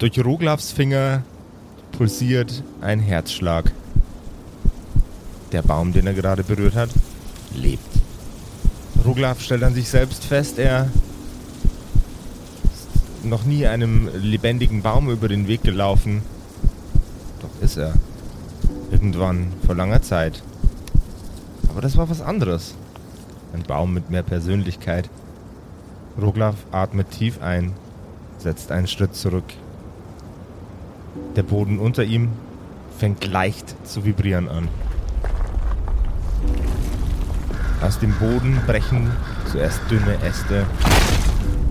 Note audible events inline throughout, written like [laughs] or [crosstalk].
Durch Roglavs Finger pulsiert ein Herzschlag. Der Baum, den er gerade berührt hat, lebt. Roglav stellt an sich selbst fest, er ist noch nie einem lebendigen Baum über den Weg gelaufen. Doch ist er. Irgendwann, vor langer Zeit. Aber das war was anderes. Ein Baum mit mehr Persönlichkeit. Roglav atmet tief ein, setzt einen Schritt zurück. Der Boden unter ihm fängt leicht zu vibrieren an. Aus dem Boden brechen zuerst dünne Äste,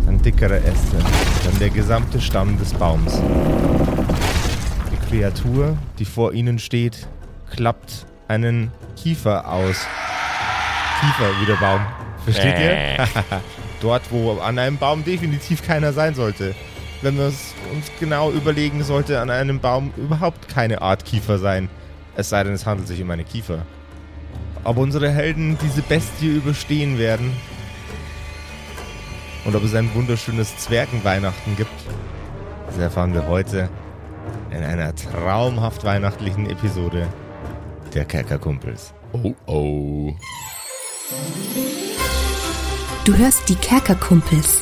dann dickere Äste, dann der gesamte Stamm des Baums. Die Kreatur, die vor ihnen steht, klappt einen Kiefer aus. Kiefer wie der Baum. Versteht ihr? [laughs] Dort, wo an einem Baum definitiv keiner sein sollte. Wenn wir es uns genau überlegen, sollte an einem Baum überhaupt keine Art Kiefer sein. Es sei denn, es handelt sich um eine Kiefer. Ob unsere Helden diese Bestie überstehen werden und ob es ein wunderschönes Zwergenweihnachten gibt, das erfahren wir heute in einer traumhaft weihnachtlichen Episode der Kerkerkumpels. Oh oh. Du hörst die Kerkerkumpels.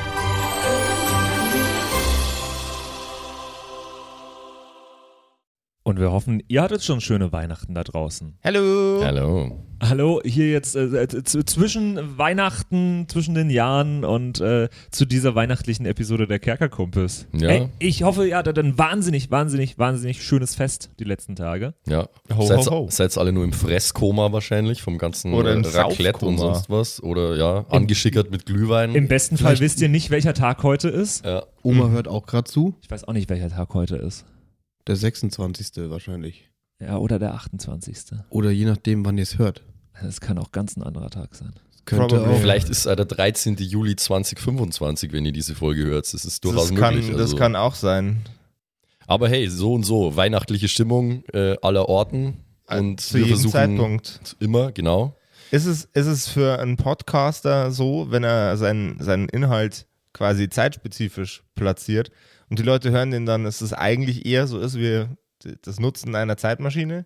Und wir hoffen, ihr hattet schon schöne Weihnachten da draußen. Hallo! Hallo. Hallo, hier jetzt äh, z- zwischen Weihnachten, zwischen den Jahren und äh, zu dieser weihnachtlichen Episode der Kerkerkumpels. Ja. Ey, ich hoffe, ihr hattet ein wahnsinnig, wahnsinnig, wahnsinnig schönes Fest die letzten Tage. Ja. Ho, seid, ho, ho. seid alle nur im Fresskoma wahrscheinlich vom ganzen Oder im äh, Raclette und sonst was. Oder ja, angeschickert mit Glühwein. Im besten Fall Vielleicht- wisst ihr nicht, welcher Tag heute ist. ja. Oma hört auch gerade zu. Ich weiß auch nicht, welcher Tag heute ist. Der 26. wahrscheinlich. Ja, oder der 28. Oder je nachdem, wann ihr es hört. Das kann auch ganz ein anderer Tag sein. Könnte auch. Vielleicht ist es der 13. Juli 2025, wenn ihr diese Folge hört. Das ist durchaus Das kann, möglich. das also. kann auch sein. Aber hey, so und so, weihnachtliche Stimmung äh, aller Orten. Und Zu wir jedem versuchen Zeitpunkt. immer, genau. Ist es, ist es für einen Podcaster so, wenn er seinen, seinen Inhalt quasi zeitspezifisch platziert und die Leute hören den dann, dass es eigentlich eher so ist wie das Nutzen einer Zeitmaschine?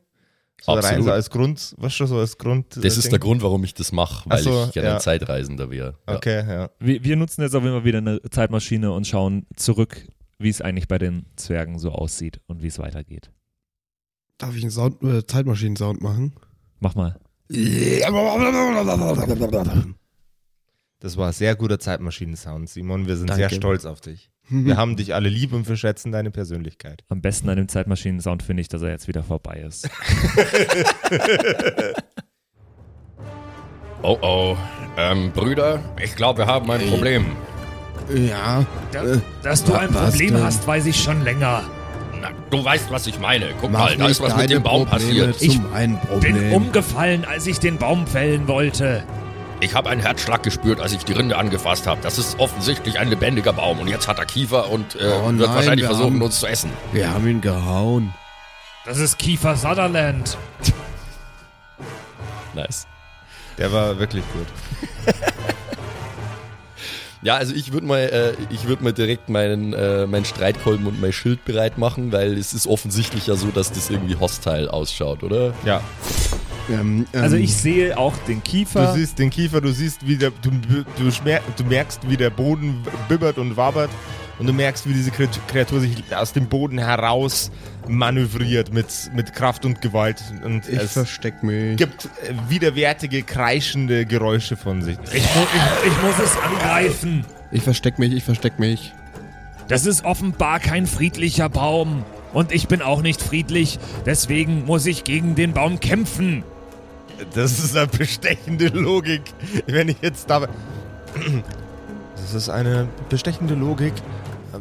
So rein Absolut. so als Grund, was schon so als Grund. Das ist der Grund, warum ich das mache, weil so, ich gerne ja. ein Zeitreisender wäre. Ja. Okay, ja. Wir, wir nutzen jetzt jeden Fall wieder eine Zeitmaschine und schauen zurück, wie es eigentlich bei den Zwergen so aussieht und wie es weitergeht. Darf ich einen Sound, äh, Zeitmaschinen-Sound machen? Mach mal. Das war sehr guter Zeitmaschinen-Sound, Simon. Wir sind Danke. sehr stolz auf dich. Wir haben dich alle lieb und wir schätzen deine Persönlichkeit. Am besten an dem Zeitmaschinen-Sound finde ich, dass er jetzt wieder vorbei ist. [laughs] Oh oh. Ähm, Brüder, ich glaube, wir haben ein Problem. Ja. äh, Dass du ein Problem denn? hast, weiß ich schon länger. Na, du weißt, was ich meine. Guck mach mal, da ist was mit dem Baum Probleme passiert. Problem. Bin umgefallen, als ich den Baum fällen wollte. Ich habe einen Herzschlag gespürt, als ich die Rinde angefasst habe. Das ist offensichtlich ein lebendiger Baum. Und jetzt hat er Kiefer und äh, Oh wird nein, wahrscheinlich wir versuchen, haben- uns zu essen. Wir haben ihn gehauen. Das ist Kiefer Sutherland. Nice. Der war wirklich gut. [laughs] Ja, also ich würde mal, äh, ich würde mal direkt meinen, äh, meinen Streitkolben und mein Schild bereit machen, weil es ist offensichtlich ja so, dass das irgendwie hostile ausschaut, oder? Ja. Ähm, ähm, Also ich sehe auch den Du Kiefer. siehst den Kiefer, du siehst, wie der, du, du, du merkst, wie der Boden bibbert und wabert und du merkst, wie diese Kreat- Kreatur sich aus dem Boden heraus manövriert mit, mit Kraft und Gewalt und Ich es versteck mich. gibt äh, widerwärtige, kreischende Geräusche von sich. Ich, ich, ich muss es angreifen. Ich versteck mich, ich versteck mich. Das ist offenbar kein friedlicher Baum. Und ich bin auch nicht friedlich. Deswegen muss ich gegen den Baum kämpfen. Das ist eine bestechende Logik. Wenn ich jetzt da. Das ist eine bestechende Logik.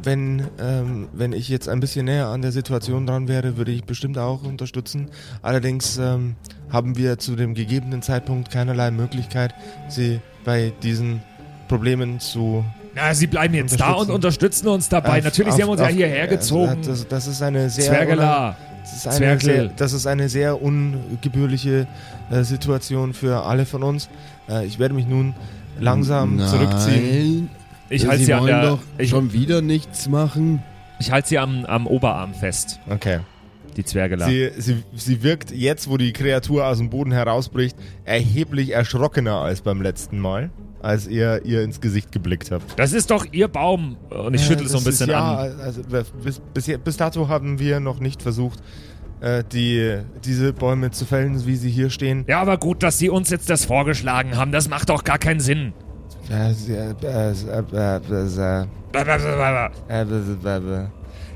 Wenn, ähm, wenn ich jetzt ein bisschen näher an der Situation dran wäre, würde ich bestimmt auch unterstützen. Allerdings ähm, haben wir zu dem gegebenen Zeitpunkt keinerlei Möglichkeit, sie bei diesen Problemen zu. Na, sie bleiben jetzt da und Unterstützen. uns dabei. äh, Natürlich, auf- sie haben uns ja auf- hierher äh, gezogen. Das, das ist eine sehr. Zwergela. Das ist eine sehr, das ist eine sehr ungebührliche äh, Situation für alle von uns. Äh, ich werde mich nun langsam Nein. zurückziehen. Ich halte Sie sie, an wollen der, doch ich, schon wieder nichts machen. ich halt sie am, am Oberarm fest, Okay. die Zwergela. Sie, sie, sie wirkt jetzt, wo die Kreatur aus dem Boden herausbricht, erheblich erschrockener als beim letzten Mal, als ihr ihr ins Gesicht geblickt habt. Das ist doch ihr Baum. Und ich schüttel Äh, so ein das ist- bisschen ja, an. Also, bis, bis, bis dato haben wir noch nicht versucht, äh, die, diese Bäume zu fällen, wie sie hier stehen. Ja, aber gut, dass sie uns jetzt das vorgeschlagen haben. Das macht doch gar keinen Sinn.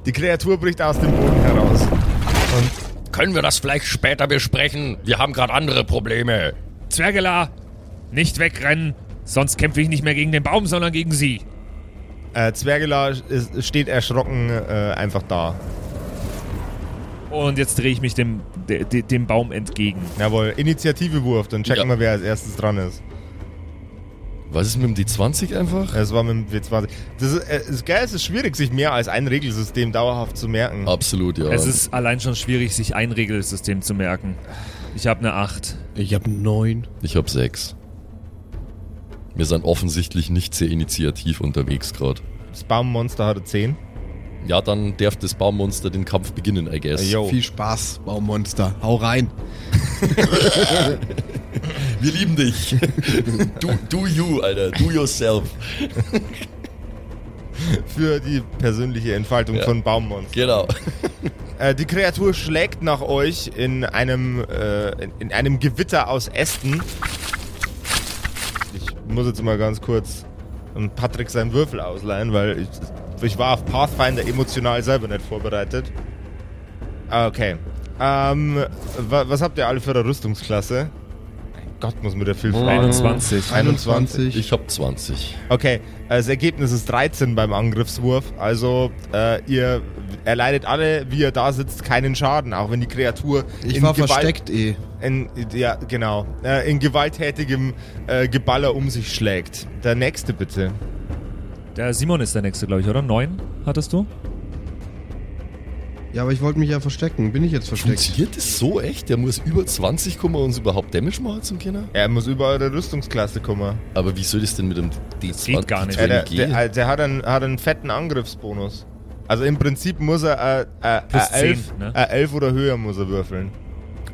Die Kreatur bricht aus dem Boden heraus. Und Können wir das vielleicht später besprechen? Wir haben gerade andere Probleme. Zwergela, nicht wegrennen. Sonst kämpfe ich nicht mehr gegen den Baum, sondern gegen sie. äh, Zwergela ist, steht erschrocken äh, einfach da. Und jetzt drehe ich mich dem, de, de, dem Baum entgegen. Jawohl, Initiativewurf, dann checken Ja. wir, wer als erstes dran ist. Was ist mit dem D20 einfach? Es war mit dem W20. Das ist, äh, ist geil, es ist schwierig, sich mehr als ein Regelsystem dauerhaft zu merken. Absolut, ja. Es ist allein schon schwierig, sich ein Regelsystem zu merken. Ich habe eine 8. Ich habe neun. Ich habe sechs. Wir sind offensichtlich nicht sehr initiativ unterwegs gerade. Das Baummonster hatte 10. Ja, dann darf das Baummonster den Kampf beginnen, I guess. Yo. Viel Spaß, Baummonster. Hau rein. [laughs] Wir lieben dich. [laughs] do, do you, Alter. Do yourself. Für die persönliche Entfaltung Ja. von Baummonster. Genau. [laughs] Äh, die Kreatur schlägt nach euch in einem, äh, in, in einem Gewitter aus Ästen. Ich muss jetzt mal ganz kurz Patrick seinen Würfel ausleihen, weil ich, ich war auf Pathfinder emotional selber nicht vorbereitet. Ah, Okay. Ähm, wa, was habt ihr alle für eine Rüstungsklasse? Mein Gott, muss mir der viel fragen. 21. 21. Ich habe 20. Okay, das Ergebnis ist 13 beim Angriffswurf. Also äh, ihr erleidet alle, wie ihr da sitzt, keinen Schaden, auch wenn die Kreatur Ich in war Gewalt- versteckt eh. In, ja, genau. Äh, in gewalttätigem äh, Geballer um sich schlägt. Der nächste bitte. Der Simon ist der nächste, glaube ich, oder? 9 hattest du? Ja, aber ich wollte mich ja verstecken. Bin ich jetzt versteckt? Funktioniert das so echt? Der muss über 20 kommen, um uns überhaupt Damage machen zum Kinder? Er muss über eure Rüstungsklasse kommen. Aber wie soll das denn mit dem D20 geht gar nicht. Äh, der, gehen? der, der hat, einen, hat einen fetten Angriffsbonus. Also im Prinzip muss er äh, äh, äh, 11, 10, ne? äh, 11 oder höher muss er würfeln.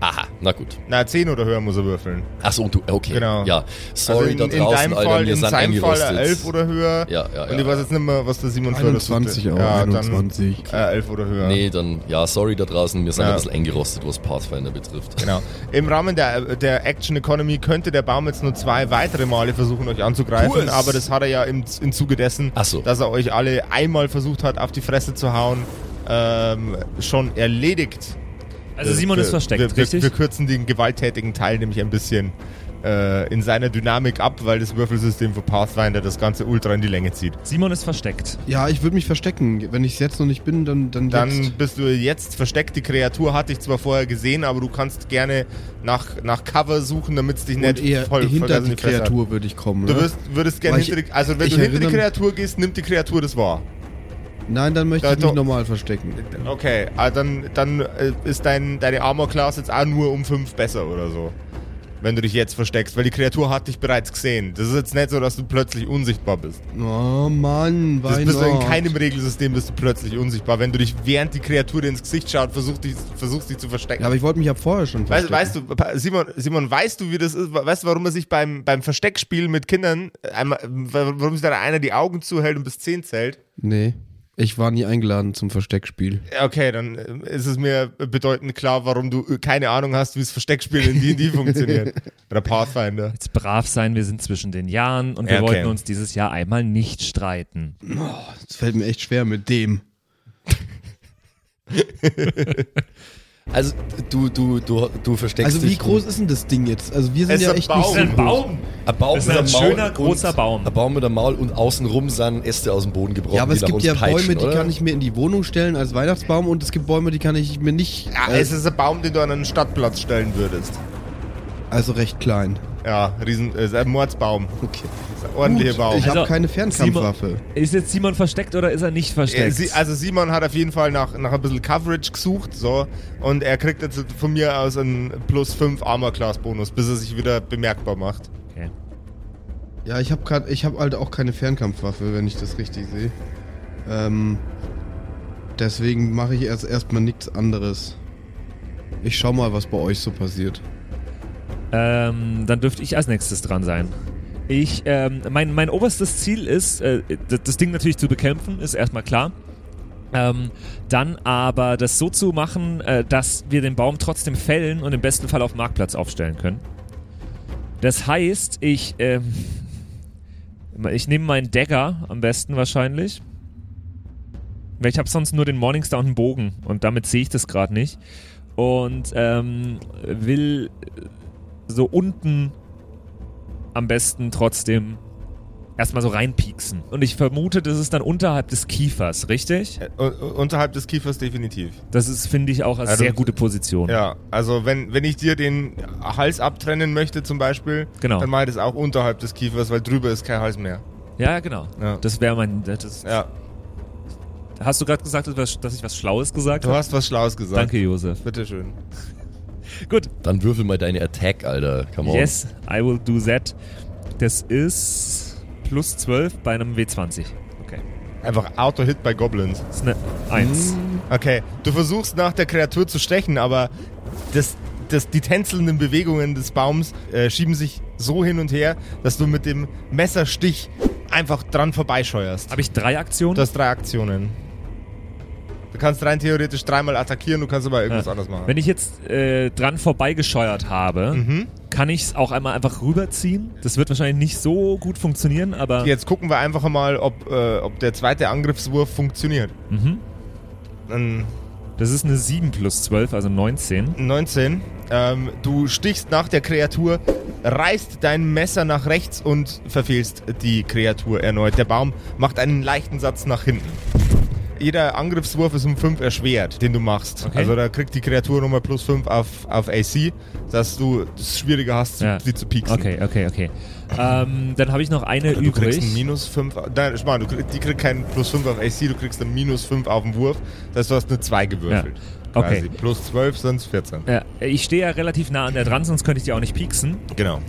Aha, na gut. Na, 10 oder höher muss er würfeln. Achso, und du, okay. Genau. Ja, sorry also in, da in draußen, deinem Alter, Fall, wir in sind seinem Fall eingerostet. äh, 11 oder höher. Ja, ja, Und ja. ich weiß jetzt nicht mehr, was der Simon für das 21 auch, ja, 21. Dann, äh, 11 oder höher. Nee, dann, ja, sorry da draußen, wir sind Ja. ein bisschen eingerostet, was Pathfinder betrifft. Genau. Im Rahmen der, der Action Economy könnte der Baum jetzt nur zwei weitere Male versuchen, euch anzugreifen, aber das hat er ja im, im Zuge dessen, so. dass er euch alle einmal versucht hat, auf die Fresse zu hauen, ähm, schon erledigt. Also Simon wir, ist versteckt, wir, richtig? Wir, wir kürzen den gewalttätigen Teil nämlich ein bisschen äh, in seiner Dynamik ab, weil das Würfelsystem für Pathfinder das Ganze ultra in die Länge zieht. Simon ist versteckt. Ja, ich würde mich verstecken. Wenn ich es jetzt noch nicht bin, dann, dann, Dann jetzt. bist du jetzt versteckt. Die Kreatur hatte ich zwar vorher gesehen, aber du kannst gerne nach, nach Cover suchen, damit es dich Und nicht eher voll, hinter in die. Kreatur würde ich kommen. Du wirst, würdest gerne hinter die, also wenn du hinter die Kreatur gehst, nimmt die Kreatur das wahr. Nein, dann möchte Da- ich mich normal verstecken. Okay, ah, dann, dann äh, ist dein, deine Armor Class jetzt auch nur um 5 besser oder so. Wenn du dich jetzt versteckst, weil die Kreatur hat dich bereits gesehen. Das ist jetzt nicht so, dass du plötzlich unsichtbar bist. Oh Mann, Das bist du in keinem Regelsystem bist du plötzlich unsichtbar. Wenn du dich während die Kreatur dir ins Gesicht schaut, versuchst, dich, versuchst dich zu verstecken. Ja, aber ich wollte mich ja vorher schon Weißt, verstecken. weißt du, Simon, Simon, weißt du, wie das ist? Weißt du, warum man sich beim, beim Versteckspiel mit Kindern, äh, einmal, warum sich da einer die Augen zuhält und bis 10 zählt? Nee, ich war nie eingeladen zum Versteckspiel. Ja, Okay, dann äh, ist es mir bedeutend klar, warum du äh, keine Ahnung hast, wie das Versteckspiel in D&D [laughs] funktioniert. Oder Pathfinder. Jetzt brav sein, wir sind zwischen den Jahren und wir Ja, okay. wollten uns dieses Jahr einmal nicht streiten. Es fällt mir echt schwer mit dem. [laughs] Also, du, du, du, du versteckst Also wie dich groß ist denn das Ding jetzt? Also wir sind Es ja ist ein echt Baum. nicht so Ein groß. Baum! Ein Baum Das ist mit ein einem Maul schöner, und- großer Baum. Ein Baum mit einem Maul und außenrum sind Äste aus dem Boden gebrochen. Ja, aber die es nach gibt uns ja peitschen, Bäume, die oder? kann ich mir in die Wohnung stellen als Weihnachtsbaum und es gibt Bäume, die kann ich mir nicht. Ja, äh, es ist ein Baum, den du an einen Stadtplatz stellen würdest. Also recht klein. Ja, riesen, äh, Mordsbaum. Okay. Ordentlicher Baum. Ich Also, habe keine Fernkampfwaffe. Ist jetzt Simon versteckt oder ist er nicht Äh, versteckt? Sie, also Simon hat auf jeden Fall nach, nach ein bisschen Coverage gesucht, so, und er kriegt jetzt von mir aus einen plus 5 Armor Class Bonus, bis er sich wieder bemerkbar macht. okay. Ja, ich habe ich habe halt auch keine Fernkampfwaffe, wenn ich das richtig sehe. Ähm, deswegen mache ich erst erstmal nichts anderes. Ich schau mal, was bei euch so passiert. Ähm, dann dürfte ich als nächstes dran sein. Ich, ähm, mein, mein oberstes Ziel ist, äh, das, Ding natürlich zu bekämpfen, ist erstmal klar. Ähm, dann aber das so zu machen, äh, dass wir den Baum trotzdem fällen und im besten Fall auf dem Marktplatz aufstellen können. Das heißt, ich, ähm, ich nehme meinen Dagger am besten wahrscheinlich. Weil ich habe sonst nur den Morningstar und einen Bogen und damit sehe ich das gerade nicht. Und ähm, will so unten am besten trotzdem erstmal so reinpieksen. Und ich vermute, das ist dann unterhalb des Kiefers, richtig? Äh, u- unterhalb des Kiefers definitiv. Das ist, finde ich, auch als Also, sehr gute Position. Ja, also wenn, wenn ich dir den Hals abtrennen möchte zum Beispiel, Genau. dann mache ich das auch unterhalb des Kiefers, weil drüber ist kein Hals mehr. Ja, genau. Ja. Das wäre mein. Das, Ja, Hast du gerade gesagt, dass ich was Schlaues gesagt du habe? hast was Schlaues gesagt. Danke, Josef. Bitteschön. Gut. Dann würfel mal deine Attack, Alter. Come on. Yes, I will do that. Das ist plus 12 bei einem W20. Okay. Einfach Auto-Hit bei Goblins. Das ist eine 1. Okay, du versuchst nach der Kreatur zu stechen, aber das, das, die tänzelnden Bewegungen des Baums äh, schieben sich so hin und her, dass du mit dem Messerstich einfach dran vorbeischeuerst. Habe ich drei Aktionen? Du hast drei Aktionen. Du kannst rein theoretisch dreimal attackieren, du kannst aber irgendwas Ja. anderes machen. Wenn ich jetzt äh, dran vorbeigescheuert habe, Mhm. kann ich es auch einmal einfach rüberziehen. Das wird wahrscheinlich nicht so gut funktionieren, aber. Jetzt gucken wir einfach mal, ob, äh, ob der zweite Angriffswurf funktioniert. Mhm. Dann Das ist eine 7 plus 12, also 19. 19. Ähm, du stichst nach der Kreatur, reißt dein Messer nach rechts und verfehlst die Kreatur erneut. Der Baum macht einen leichten Satz nach hinten. Jeder Angriffswurf ist um 5 erschwert, den du machst. Okay. Also da kriegt die Kreatur nochmal plus 5 auf, auf AC, dass du es schwieriger hast, Ja. sie zu pieksen. Okay, okay, okay. Ähm, dann habe ich noch eine Du kriegst übrig. ein minus 5. Nein, du krieg, die kriegt keinen plus 5 auf AC, du kriegst ein minus 5 auf den Wurf. Das heißt, du hast eine 2 gewürfelt. Ja. Okay. Quasi. Plus 12 sind es 14. Ja, ich stehe ja relativ nah an der dran, sonst könnte ich die auch nicht pieksen. Genau.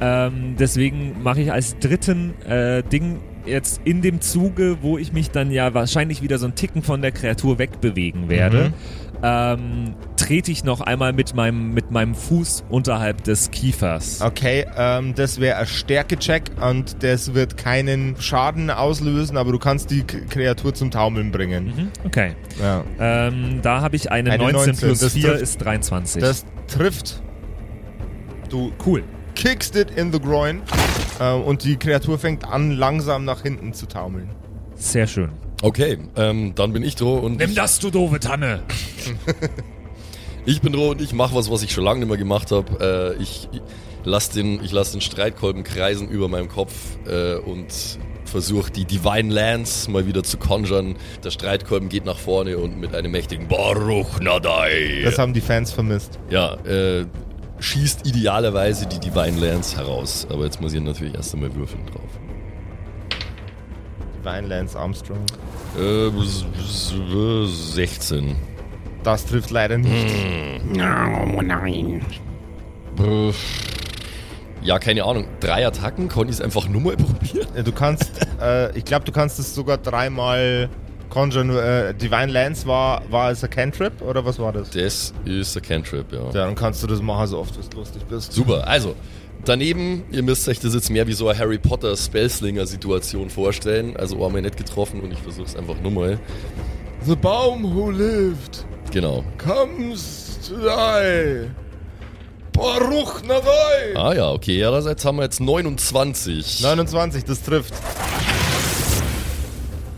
Ähm, deswegen mache ich als dritten äh, Ding jetzt in dem Zuge, wo ich mich dann ja wahrscheinlich wieder so einen Ticken von der Kreatur wegbewegen werde, Mhm. ähm, trete ich noch einmal mit meinem, mit meinem Fuß unterhalb des Kiefers. Okay, ähm, das wäre ein Stärke-Check und das wird keinen Schaden auslösen, aber du kannst die K Kreatur zum Taumeln bringen. Mhm, Okay. Ja. Ähm, da habe ich eine, Eine 19, 19, plus das 4 trifft. ist 23. Das trifft. Du cool. Kickst it in the groin äh, und die Kreatur fängt an, langsam nach hinten zu taumeln. Sehr schön. Okay, ähm, dann bin ich droh und Nimm das, du doofe Tanne. [laughs] ich bin droh und ich mache was, was ich schon lange nicht mehr gemacht habe. Äh, ich ich lass den, ich lass den Streitkolben kreisen über meinem Kopf äh, und versuche die Divine Lance mal wieder zu conjuren. Der Streitkolben geht nach vorne und mit einem mächtigen Baruch Nadai. Das haben die Fans vermisst. Ja, äh, schießt idealerweise die Divine Lance heraus. Aber jetzt muss ich natürlich erst einmal würfeln drauf. Divine Lance Armstrong. Äh, s- s- 16. Das trifft leider nicht. Äh, Ja, keine Ahnung. Drei Attacken, ich es einfach nur mal [laughs] probieren. Äh, Du kannst, äh, ich glaube, du kannst es sogar dreimal conjuren. Äh, Divine Lance war, war es ein Cantrip oder was war das? Das ist ein Cantrip, ja. Ja, dann kannst du das machen, so oft du lustig bist. Super, also. Daneben, ihr müsst euch das jetzt mehr wie so eine Harry Potter Spellslinger-Situation vorstellen. Also einmal nicht getroffen und ich versuch's einfach nur mal. The baum who lived Genau. comes to die. Baruch Nadai. Ah ja, okay, ja, das jetzt haben wir jetzt 29. 29, das trifft.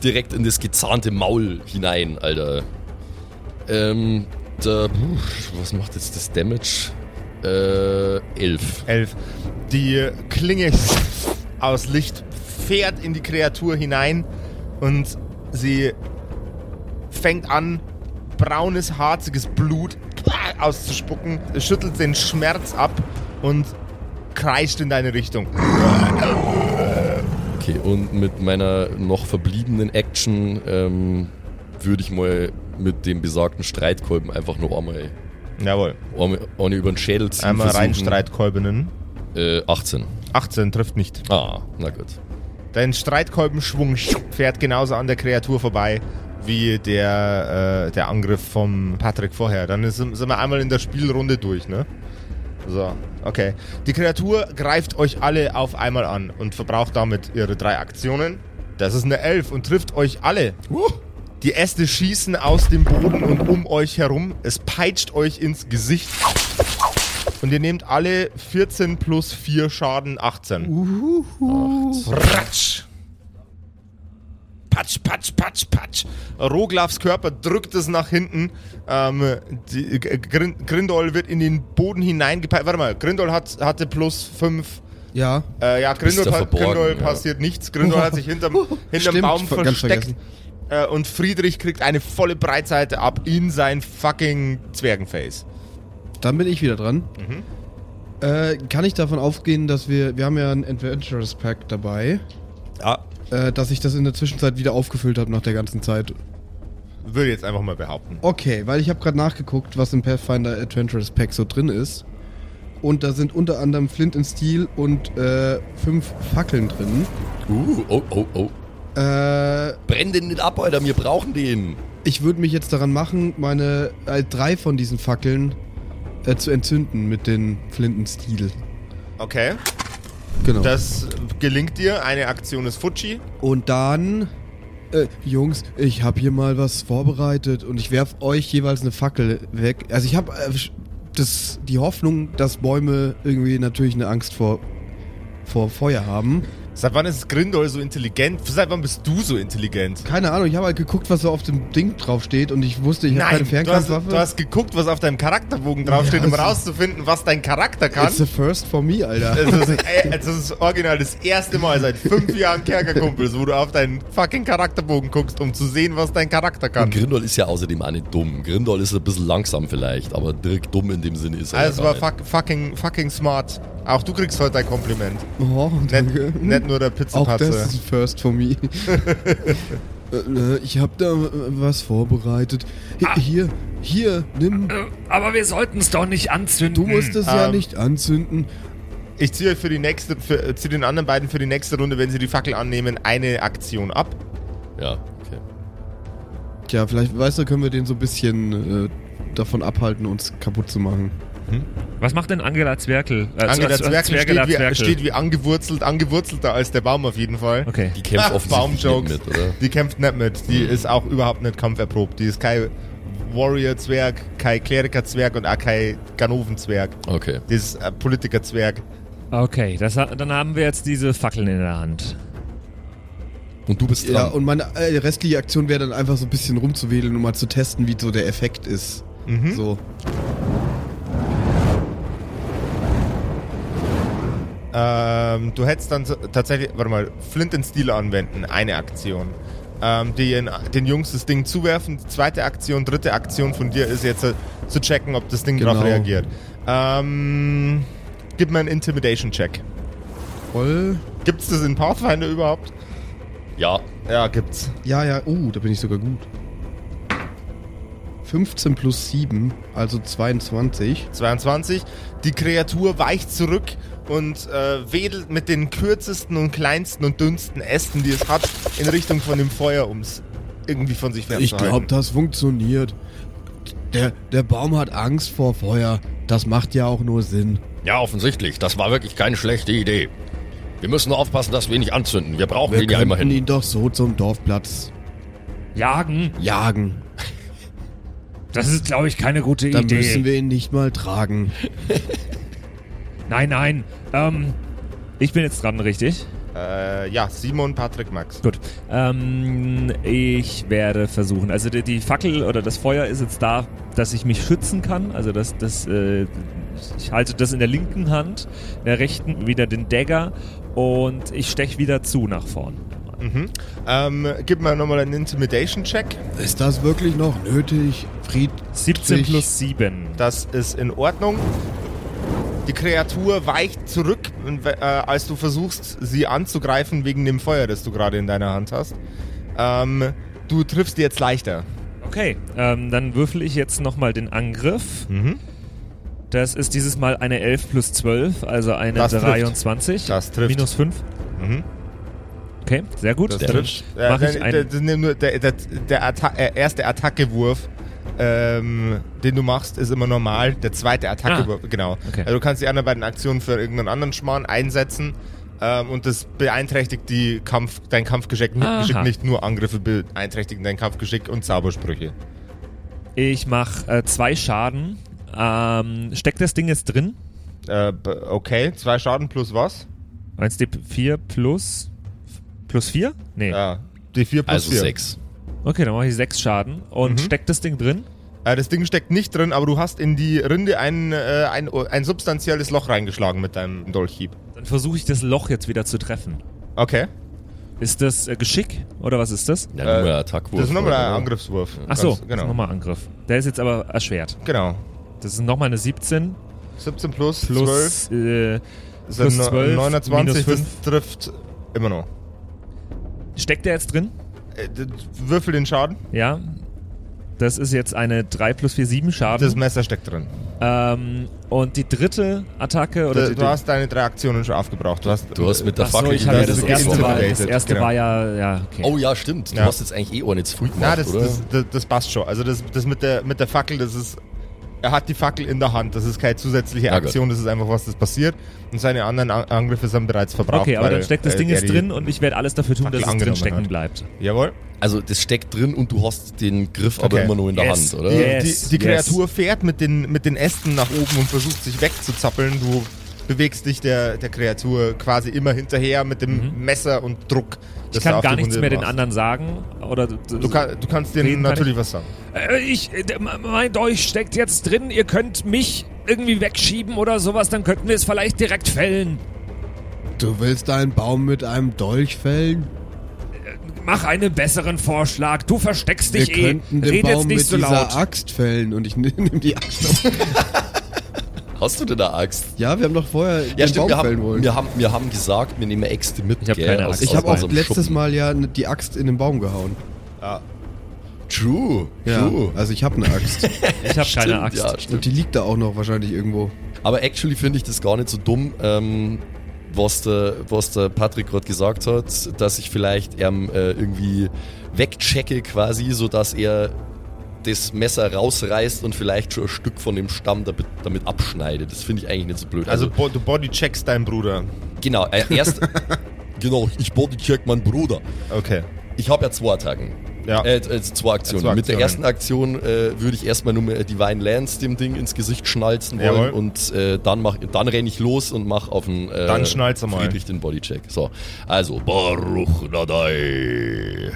Direkt in das gezahnte Maul hinein, Alter. Ähm, da, was macht jetzt das Damage? Äh, 11. 11. Die Klinge [laughs] aus Licht fährt in die Kreatur hinein und sie fängt an, braunes, harziges Blut [laughs] auszuspucken, schüttelt den Schmerz ab und kreischt in deine Richtung. [laughs] Okay, und mit meiner noch verbliebenen Action ähm, würde ich mal mit dem besagten Streitkolben einfach noch einmal Jawohl. eine, eine über den Schädel ziehen. Einmal rein versuchen. Streitkolbenen. Äh, 18. 18 trifft nicht. Ah, na gut. Dein Streitkolbenschwung fährt genauso an der Kreatur vorbei wie der, äh, der Angriff vom Patrick vorher. Dann sind wir einmal in der Spielrunde durch, ne? So, okay. Die Kreatur greift euch alle auf einmal an und verbraucht damit ihre drei Aktionen. Das ist eine Elf und trifft euch alle. Die Äste schießen aus dem Boden und um euch herum. Es peitscht euch ins Gesicht. Und ihr nehmt alle 14 plus 4 Schaden, 18. Ratsch. Patsch, patsch, patsch, patsch. Roglavs Körper drückt es nach hinten. Ähm, die, Grin, Grindol wird in den Boden hineingepeitscht. Warte mal, Grindol hat, hatte plus 5. Ja. Äh, ja, Grindol, pa Grindol ja. passiert nichts. Grindol hat sich hinterm, [laughs] hinterm Stimmt, Baum versteckt. Äh, und Friedrich kriegt eine volle Breitseite ab in sein fucking Zwergenface. Dann bin ich wieder dran. Mhm. Äh, kann ich davon aufgehen, dass wir, wir haben ja ein Adventures Pack dabei, Ja. Äh, dass ich das in der Zwischenzeit wieder aufgefüllt habe nach der ganzen Zeit. Würde jetzt einfach mal behaupten. Okay, weil ich habe gerade nachgeguckt, was im Pathfinder Adventures Pack so drin ist. Und da sind unter anderem Flint and Steel und äh, fünf Fackeln drin. Uh, oh, oh, oh. Äh, Brenn den nicht ab, Alter, wir brauchen den. ich würde mich jetzt daran machen, meine äh, drei von diesen Fackeln äh, zu entzünden mit den Flint and Steel. Okay. Genau. Das gelingt dir. Eine Aktion ist Fuji. Und dann, äh, Jungs, ich habe hier mal was vorbereitet und ich werf euch jeweils eine Fackel weg. Also ich habe äh, das, die Hoffnung, dass Bäume irgendwie natürlich eine Angst vor, vor Feuer haben. Seit wann ist Grindol so intelligent? Seit wann bist du so intelligent? Keine Ahnung, ich habe halt geguckt, was so auf dem Ding drauf steht und ich wusste, ich habe keine du hast, Fernkampfwaffe. du hast geguckt, was auf deinem Charakterbogen draufsteht, Ja, um rauszufinden, was dein Charakter kann. It's the first for me, Alter. [laughs] Das ist, ey, das ist original das erste Mal seit fünf Jahren Kerkerkumpels, wo du auf deinen fucking Charakterbogen guckst, um zu sehen, was dein Charakter kann. Und Grindol ist ja außerdem auch nicht dumm. Grindol ist ein bisschen langsam vielleicht, aber direkt dumm in dem Sinne ist er. Also war fuck, fucking, fucking smart. Auch du kriegst heute ein Kompliment. Oh, danke. Nicht, nicht nur der Auch Pizzapatze. das ist ein first for me. [laughs] Äh, ich habe da äh, was vorbereitet. Hi- Hier, hier, nimm. Äh, Aber wir sollten es doch nicht anzünden. Du musst es ja Ähm, nicht anzünden. Ich ziehe für die nächste, für, äh, ziehe den anderen beiden für die nächste Runde, wenn sie die Fackel annehmen, eine Aktion ab. Ja, okay. Tja, vielleicht, weißt du, können wir den so ein bisschen äh, davon abhalten, uns kaputt zu machen. Was macht denn Angela Zwerkel? Äh, Angela Z- Zwerkel Zwergela steht wie, Zwerkel. steht wie angewurzelt, angewurzelter als der Baum auf jeden Fall. Okay. Die kämpft offensichtlich Baumjokes. nicht mit, oder? Die kämpft nicht mit. Die ist auch überhaupt nicht kampferprobt. Die ist kein Warrior-Zwerg, kein Kleriker-Zwerg und auch kein Ganoven-Zwerg. Okay. Die ist ein Politiker-Zwerg. Okay, das, dann haben wir jetzt diese Fackeln in der Hand. Und du bist Ja, dran. und meine äh, restliche Aktion wäre dann einfach so ein bisschen rumzuwedeln, um mal zu testen, wie so der Effekt ist. Mhm. So. Ähm, du hättest dann tatsächlich, warte mal, Flint and Steel anwenden, eine Aktion. Ähm, die in, den Jungs das Ding zuwerfen, die zweite Aktion, dritte Aktion von dir ist jetzt äh, zu checken, ob das Ding Genau. darauf reagiert. Ähm, gib mir einen Intimidation-Check. Voll. Gibt's das in Pathfinder überhaupt? Ja, Ja, gibt's. Ja, ja, uh, da bin ich sogar gut. 15 plus 7, also 22. 22. Die Kreatur weicht zurück und äh, wedelt mit den kürzesten und kleinsten und dünnsten Ästen, die es hat, in Richtung von dem Feuer, um es irgendwie von sich Ich fernzuhalten. glaube, das funktioniert. Der, der Baum hat Angst vor Feuer. Das macht ja auch nur Sinn. ja, offensichtlich. Das war wirklich keine schlechte Idee. Wir müssen nur aufpassen, dass wir ihn nicht anzünden. Wir brauchen Wir ihn ja immerhin. ihn doch so zum Dorfplatz Jagen? jagen. Das ist, glaube ich, keine gute Dann Idee. müssen wir ihn nicht mal tragen. [laughs] nein, nein. Ähm, Ich bin jetzt dran, richtig? Äh, ja, Simon, Patrick, Max. Gut. Ähm, ich werde versuchen. Also die, die Fackel oder das Feuer ist jetzt da, dass ich mich schützen kann. Also das, das, äh, ich halte das in der linken Hand, in der rechten wieder den Dagger und ich steche wieder zu nach vorn. Ähm, gib mir nochmal einen Intimidation-Check. Ist das wirklich noch nötig? Fried 17 plus 7. Das ist in Ordnung. Die Kreatur weicht zurück, äh, als du versuchst, sie anzugreifen wegen dem Feuer, das du gerade in deiner Hand hast. Ähm, du triffst jetzt leichter. Okay, ähm, dann würfel ich jetzt nochmal den Angriff. Mhm. Das ist dieses Mal eine 11 plus 12, also eine Das trifft. 23. Das trifft. Minus 5. Mhm. Okay, sehr gut. Das trifft. Äh, Mach ich der, einen- der, der, der, der, der Atta äh, erste Attackewurf, ähm, den du machst, ist immer normal. Der zweite Attackewurf, genau. Okay. Also du kannst die anderen beiden Aktionen für irgendeinen anderen Schmarrn einsetzen. Ähm, und das beeinträchtigt die Kampf, dein Kampfgeschick nicht nur Angriffe beeinträchtigen dein Kampfgeschick und Zaubersprüche. Ich mache äh, zwei Schaden. Ähm, steckt das Ding jetzt drin? Äh, okay, zwei Schaden plus was? 1d4 plus. Plus 4? Nee. Ja, die 4 plus Also 4. 6. Okay, dann mache ich 6 Schaden. Und Mhm. steckt das Ding drin? Äh, das Ding steckt nicht drin, aber du hast in die Rinde ein, äh, ein, ein substanzielles Loch reingeschlagen mit deinem Dolchhieb. Dann versuche ich das Loch jetzt wieder zu treffen. Okay. Ist das äh, Geschick oder was ist das? Ja, Äh, nur ein Attackwurf. Das ist nochmal ein? Angriffswurf. Ach so, Ganz- das genau. ist nochmal Angriff. Der ist jetzt aber erschwert. Genau. Das ist nochmal eine 17 17 plus, plus, 12 äh, sind plus no- 12, 29, minus das 5. trifft immer noch. Steckt der jetzt drin? Äh, Würfel den Schaden. Ja. Das ist jetzt eine 3 plus 4, 7 Schaden. Das Messer steckt drin. ähm, und die dritte Attacke oder Du, die, du hast deine drei Aktionen schon aufgebracht. Du hast, Du hast mit der Ach so, Fackel ich habe ja das das erste, ist war, das erste genau. war ja, ja, okay. Oh ja, stimmt. Du Ja. hast jetzt eigentlich eh auch nicht früh gemacht, Na, das, oder? das, das, das passt schon. Also das, das mit, der, mit der Fackel, das ist. Er hat die Fackel in der Hand. Das ist keine zusätzliche. Aktion, das ist einfach was, das passiert. Und seine anderen An- Angriffe sind bereits verbraucht. okay, aber weil, dann steckt das äh, Ding jetzt drin und ich werde alles dafür tun, Fackel dass es drin stecken hat. bleibt. Jawohl. also das steckt drin und du hast den Griff aber Okay. immer nur in der Yes. Hand, oder? Die, Yes, die, die yes. Kreatur fährt mit den, mit den Ästen nach oben und versucht sich wegzuzappeln. Du bewegst dich der, der Kreatur quasi immer hinterher mit dem Messer und Druck. Ich kann gar nichts mehr den anderen sagen. Oder Du, kann, du kannst denen Reden kann natürlich was sagen. Äh, ich, äh, mein Dolch steckt jetzt drin. Ihr könnt mich irgendwie wegschieben oder sowas. Dann könnten wir es vielleicht direkt fällen. Du willst einen Baum mit einem Dolch fällen? Mach einen besseren Vorschlag. Du versteckst Wir dich eh. könnten den Red jetzt Baum nicht mit so dieser laut. Axt fällen und ich [laughs] nehme die Axt auf. Hast du denn eine Axt? Ja, wir haben doch vorher Ja, den stimmt, wir Baum fällen haben, wollen. wir, haben, wir haben gesagt, wir nehmen Äxte mit. Ich hab gell, keine aus- Axt. ich habe auch letztes Schuppen. Mal ja die Axt in den Baum gehauen. True, Ja, true. also ich habe eine Axt. [laughs] ich habe keine Axt. Ja, stimmt. und die liegt da auch noch wahrscheinlich irgendwo. Aber actually finde ich das gar nicht so dumm, ähm, was, der, was der Patrick gerade gesagt hat, dass ich vielleicht ähm, äh, irgendwie wegchecke quasi, sodass er das Messer rausreißt und vielleicht schon ein Stück von dem Stamm damit, damit abschneidet. Das finde ich eigentlich nicht so blöd. Also, bo du bodycheckst deinen Bruder. genau, äh, erst [laughs] genau, ich bodycheck meinen Bruder. Okay. Ich habe ja zwei Attacken. Ja. Äh, äh, zwei Aktionen. Zwei Mit der Aktionen. ersten Aktion äh, würde ich erstmal nur mal Divine Lance dem Ding ins Gesicht schnalzen wollen Jawohl. und äh, dann mach, dann renne ich los und mach auf den äh, Dann schnall's mal. Friedrich den Bodycheck. So, also Baruch Nadai.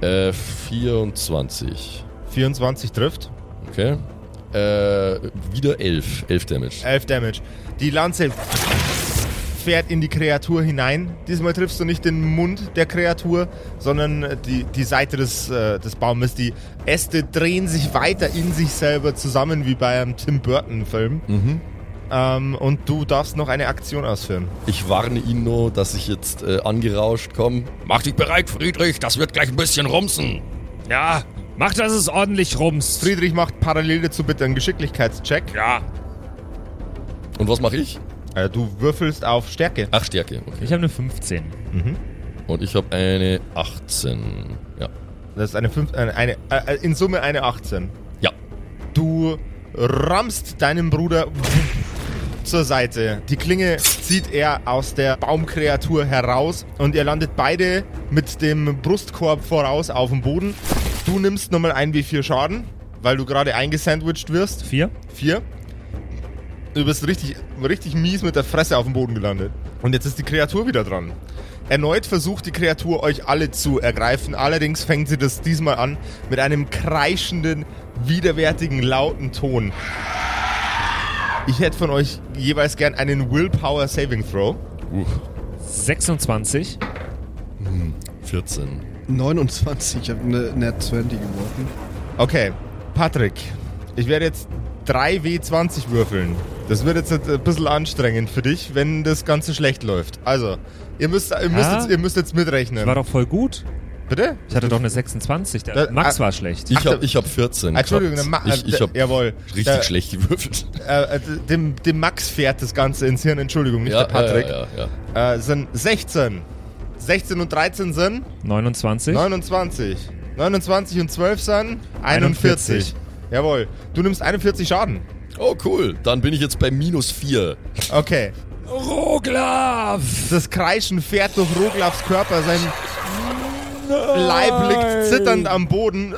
Äh, 24. 24 trifft. Okay. Äh, wieder 11. 11 Damage. 11 Damage. Die Lanze fährt in die Kreatur hinein. Diesmal triffst du nicht den Mund der Kreatur, sondern die, die Seite des, äh, des Baumes. Die Äste drehen sich weiter in sich selber zusammen, wie bei einem Tim Burton-Film. Mhm. Ähm, und du darfst noch eine Aktion ausführen. Ich warne ihn nur, dass ich jetzt äh, angerauscht komme. Mach dich bereit, Friedrich. Das wird gleich ein bisschen rumsen. Ja, mach, dass es ordentlich rumst. Friedrich macht parallel dazu bitte einen Geschicklichkeitscheck. Ja. Und was mache ich? Äh, du würfelst auf Stärke. Ach, Stärke. Okay. Ich habe eine 15. Und ich habe eine 18. Ja. Das ist eine, fünf, eine, eine äh, in Summe eine 18. Ja. Du rammst deinem Bruder zur Seite. Die Klinge zieht er aus der Baumkreatur heraus und ihr landet beide mit dem Brustkorb voraus auf dem Boden. Du nimmst nochmal ein W4 Schaden, weil du gerade eingesandwiched wirst. 4? Vier. Du bist richtig, richtig mies mit der Fresse auf dem Boden gelandet. Und jetzt ist die Kreatur wieder dran. Erneut versucht die Kreatur euch alle zu ergreifen. Allerdings fängt sie das diesmal an mit einem kreischenden, widerwärtigen, lauten Ton. Ich hätte von euch jeweils gern einen Willpower Saving Throw. 26. 14. 29, ich habe eine Net 20 geworfen. Okay, Patrick, ich werde jetzt 3W20 würfeln. Das wird jetzt ein bisschen anstrengend für dich, wenn das Ganze schlecht läuft. Also, ihr müsst, ihr müsst, Ja? jetzt, ihr müsst jetzt mitrechnen. War doch voll gut. Bitte? Ich hatte doch eine 26. Der Da- Max ah, war schlecht. Ich habe da- ich hab 14. Ah, Entschuldigung, Ma ich, ich äh, habe jawohl. richtig Der- schlecht gewürfelt. [laughs] Äh, dem, dem Max fährt das Ganze ins Hirn, Entschuldigung, nicht der Patrick. Ja, ja, ja, Äh, sind 16. 16 und 13 sind 29. 29. 29 und 12 sind 41. 41. Jawohl. Du nimmst 41 Schaden. Oh, cool. Dann bin ich jetzt bei minus 4. Okay. Roglaf! Das Kreischen fährt durch Roglafs Körper. Sein Leib liegt zitternd am Boden.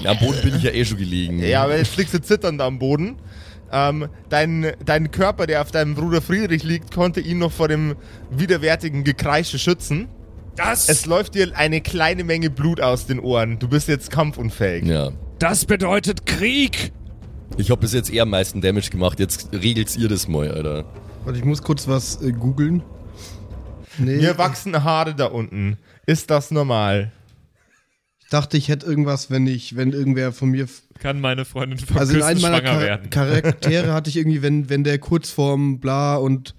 Ja, am Boden bin ich ja eh schon gelegen. Ja, aber jetzt liegst du zitternd am Boden. Ähm, dein, dein Körper, der auf deinem Bruder Friedrich liegt, konnte ihn noch vor dem widerwärtigen Gekreische schützen. Das, Es läuft dir eine kleine Menge Blut aus den Ohren. Du bist jetzt kampfunfähig. Ja. das bedeutet Krieg! Ich habe bis jetzt eher am meisten Damage gemacht. Jetzt regelt's ihr das mal, Alter. Warte, ich muss kurz was äh, googeln. Nee, Mir wachsen Haare da unten. Ist das normal? ich dachte, ich hätte irgendwas, wenn ich, wenn irgendwer von mir. Kann meine Freundin von Also in einem meiner schwanger Char werden. Charaktere hatte ich irgendwie, wenn, wenn der kurz vorm Bla und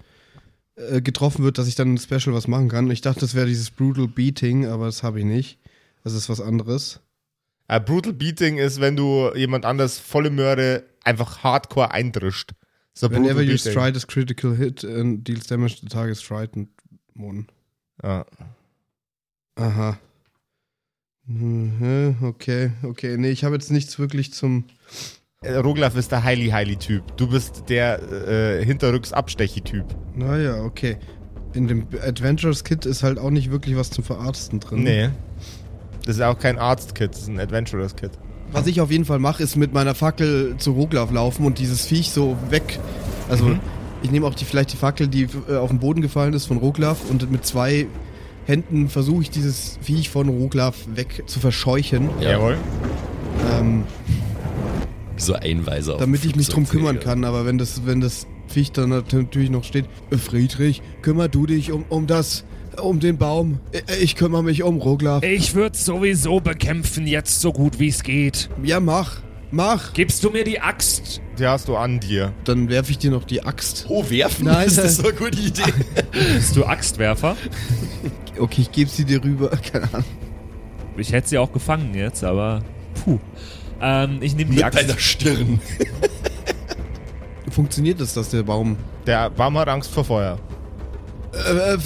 äh, getroffen wird, dass ich dann ein Special was machen kann. Ich dachte, das wäre dieses Brutal Beating, aber das habe ich nicht. Das ist was anderes. Äh, Brutal Beating ist, wenn du jemand anders volle Möhre einfach hardcore eindrischt. So Whenever you stride is critical hit and deals damage to the target stride and one. Ja. Aha. Mhm, Okay, okay. Nee, ich habe jetzt nichts wirklich zum. Äh, Roglaf ist der Heili-Heili-Typ. Du bist der äh, Hinterrücks-Abstechi-Typ. Naja, okay. In dem Adventures Kit ist halt auch nicht wirklich was zum Verarzten drin. Nee. Das ist auch kein Arzt-Kit, das ist ein Adventurers-Kit. Was ich auf jeden Fall mache, ist mit meiner Fackel zu Roglaf laufen und dieses Viech so weg. Also, ich nehme auch die, vielleicht die Fackel, die äh, auf den Boden gefallen ist von Roglaf und mit zwei Händen versuche ich dieses Viech von Roglaf weg zu verscheuchen, Ja. Jawohl. ähm, so Einweiser. auf damit ich mich drum kümmern kann. Aber wenn das, wenn das Viech dann natürlich noch steht, "Äh, Friedrich, kümmer du dich um, um das, um den Baum. Äh, Ich kümmere mich um Roglaf. Ich würde sowieso bekämpfen, jetzt so gut wie es geht. Ja, mach, mach. Gibst du mir die Axt? Die hast du an dir. Dann werfe ich dir noch die Axt. Oh, werfen? Nein, ist das so eine gute Idee? [laughs] Bist du Axtwerfer? [laughs] Okay, ich gebe sie dir rüber. [laughs] Keine Ahnung. Ich hätte sie auch gefangen jetzt, aber puh. Ähm, ich nehme die Mit Axt. deiner Stirn. [laughs] Funktioniert das, dass der Baum. Der Baum hat Angst vor Feuer. Äh, äh,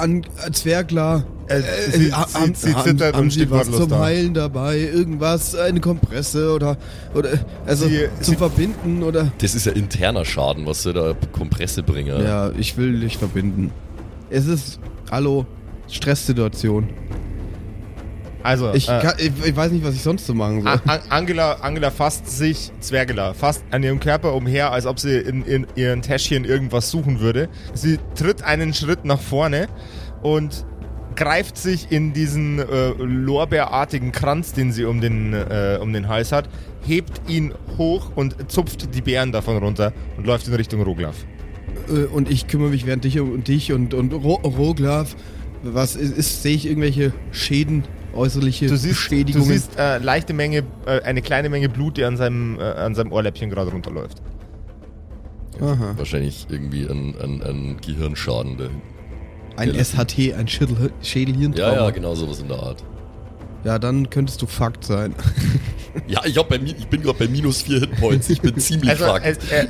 an, äh, Zwergler. Äh, Äh, sie- sie- haben, sie haben, zittert haben und Sie was zum da. Heilen dabei? Irgendwas? Eine Kompresse oder. oder also Sie- zum sie- Verbinden oder. Das ist ja interner Schaden, was sie da Kompresse bringen. Ja, ich will dich verbinden. Es ist. Hallo. Stresssituation. Also, Ich, äh, kann, ich, ich weiß nicht, was ich sonst so machen soll. An- An- Angela, Angela fasst sich, Zwergela, fasst an ihrem Körper umher, als ob sie in, in ihren Täschchen irgendwas suchen würde. Sie tritt einen Schritt nach vorne und greift sich in diesen äh, lorbeerartigen Kranz, den sie um den, äh, um den Hals hat, hebt ihn hoch und zupft die Beeren davon runter und läuft in Richtung Roglaf. Äh, und ich kümmere mich während dich um dich und, und Ro Roglaf. Was ist, ist sehe ich irgendwelche Schäden, äußerliche Du siehst, du Beschädigungen? siehst äh, leichte Menge, äh, eine kleine Menge Blut, die an seinem, äh, an seinem Ohrläppchen gerade runterläuft. Aha. Wahrscheinlich irgendwie ein, ein, ein Gehirnschaden. Der, Ein. SHT, ein Schädel Schädelhirntrauma. ja, ja, genau sowas in der Art. Ja, dann könntest du fucked sein. [laughs] Ja, ich, hab bei, ich bin gerade bei minus 4 Hitpoints. Ich bin ziemlich Also fucked. es, äh,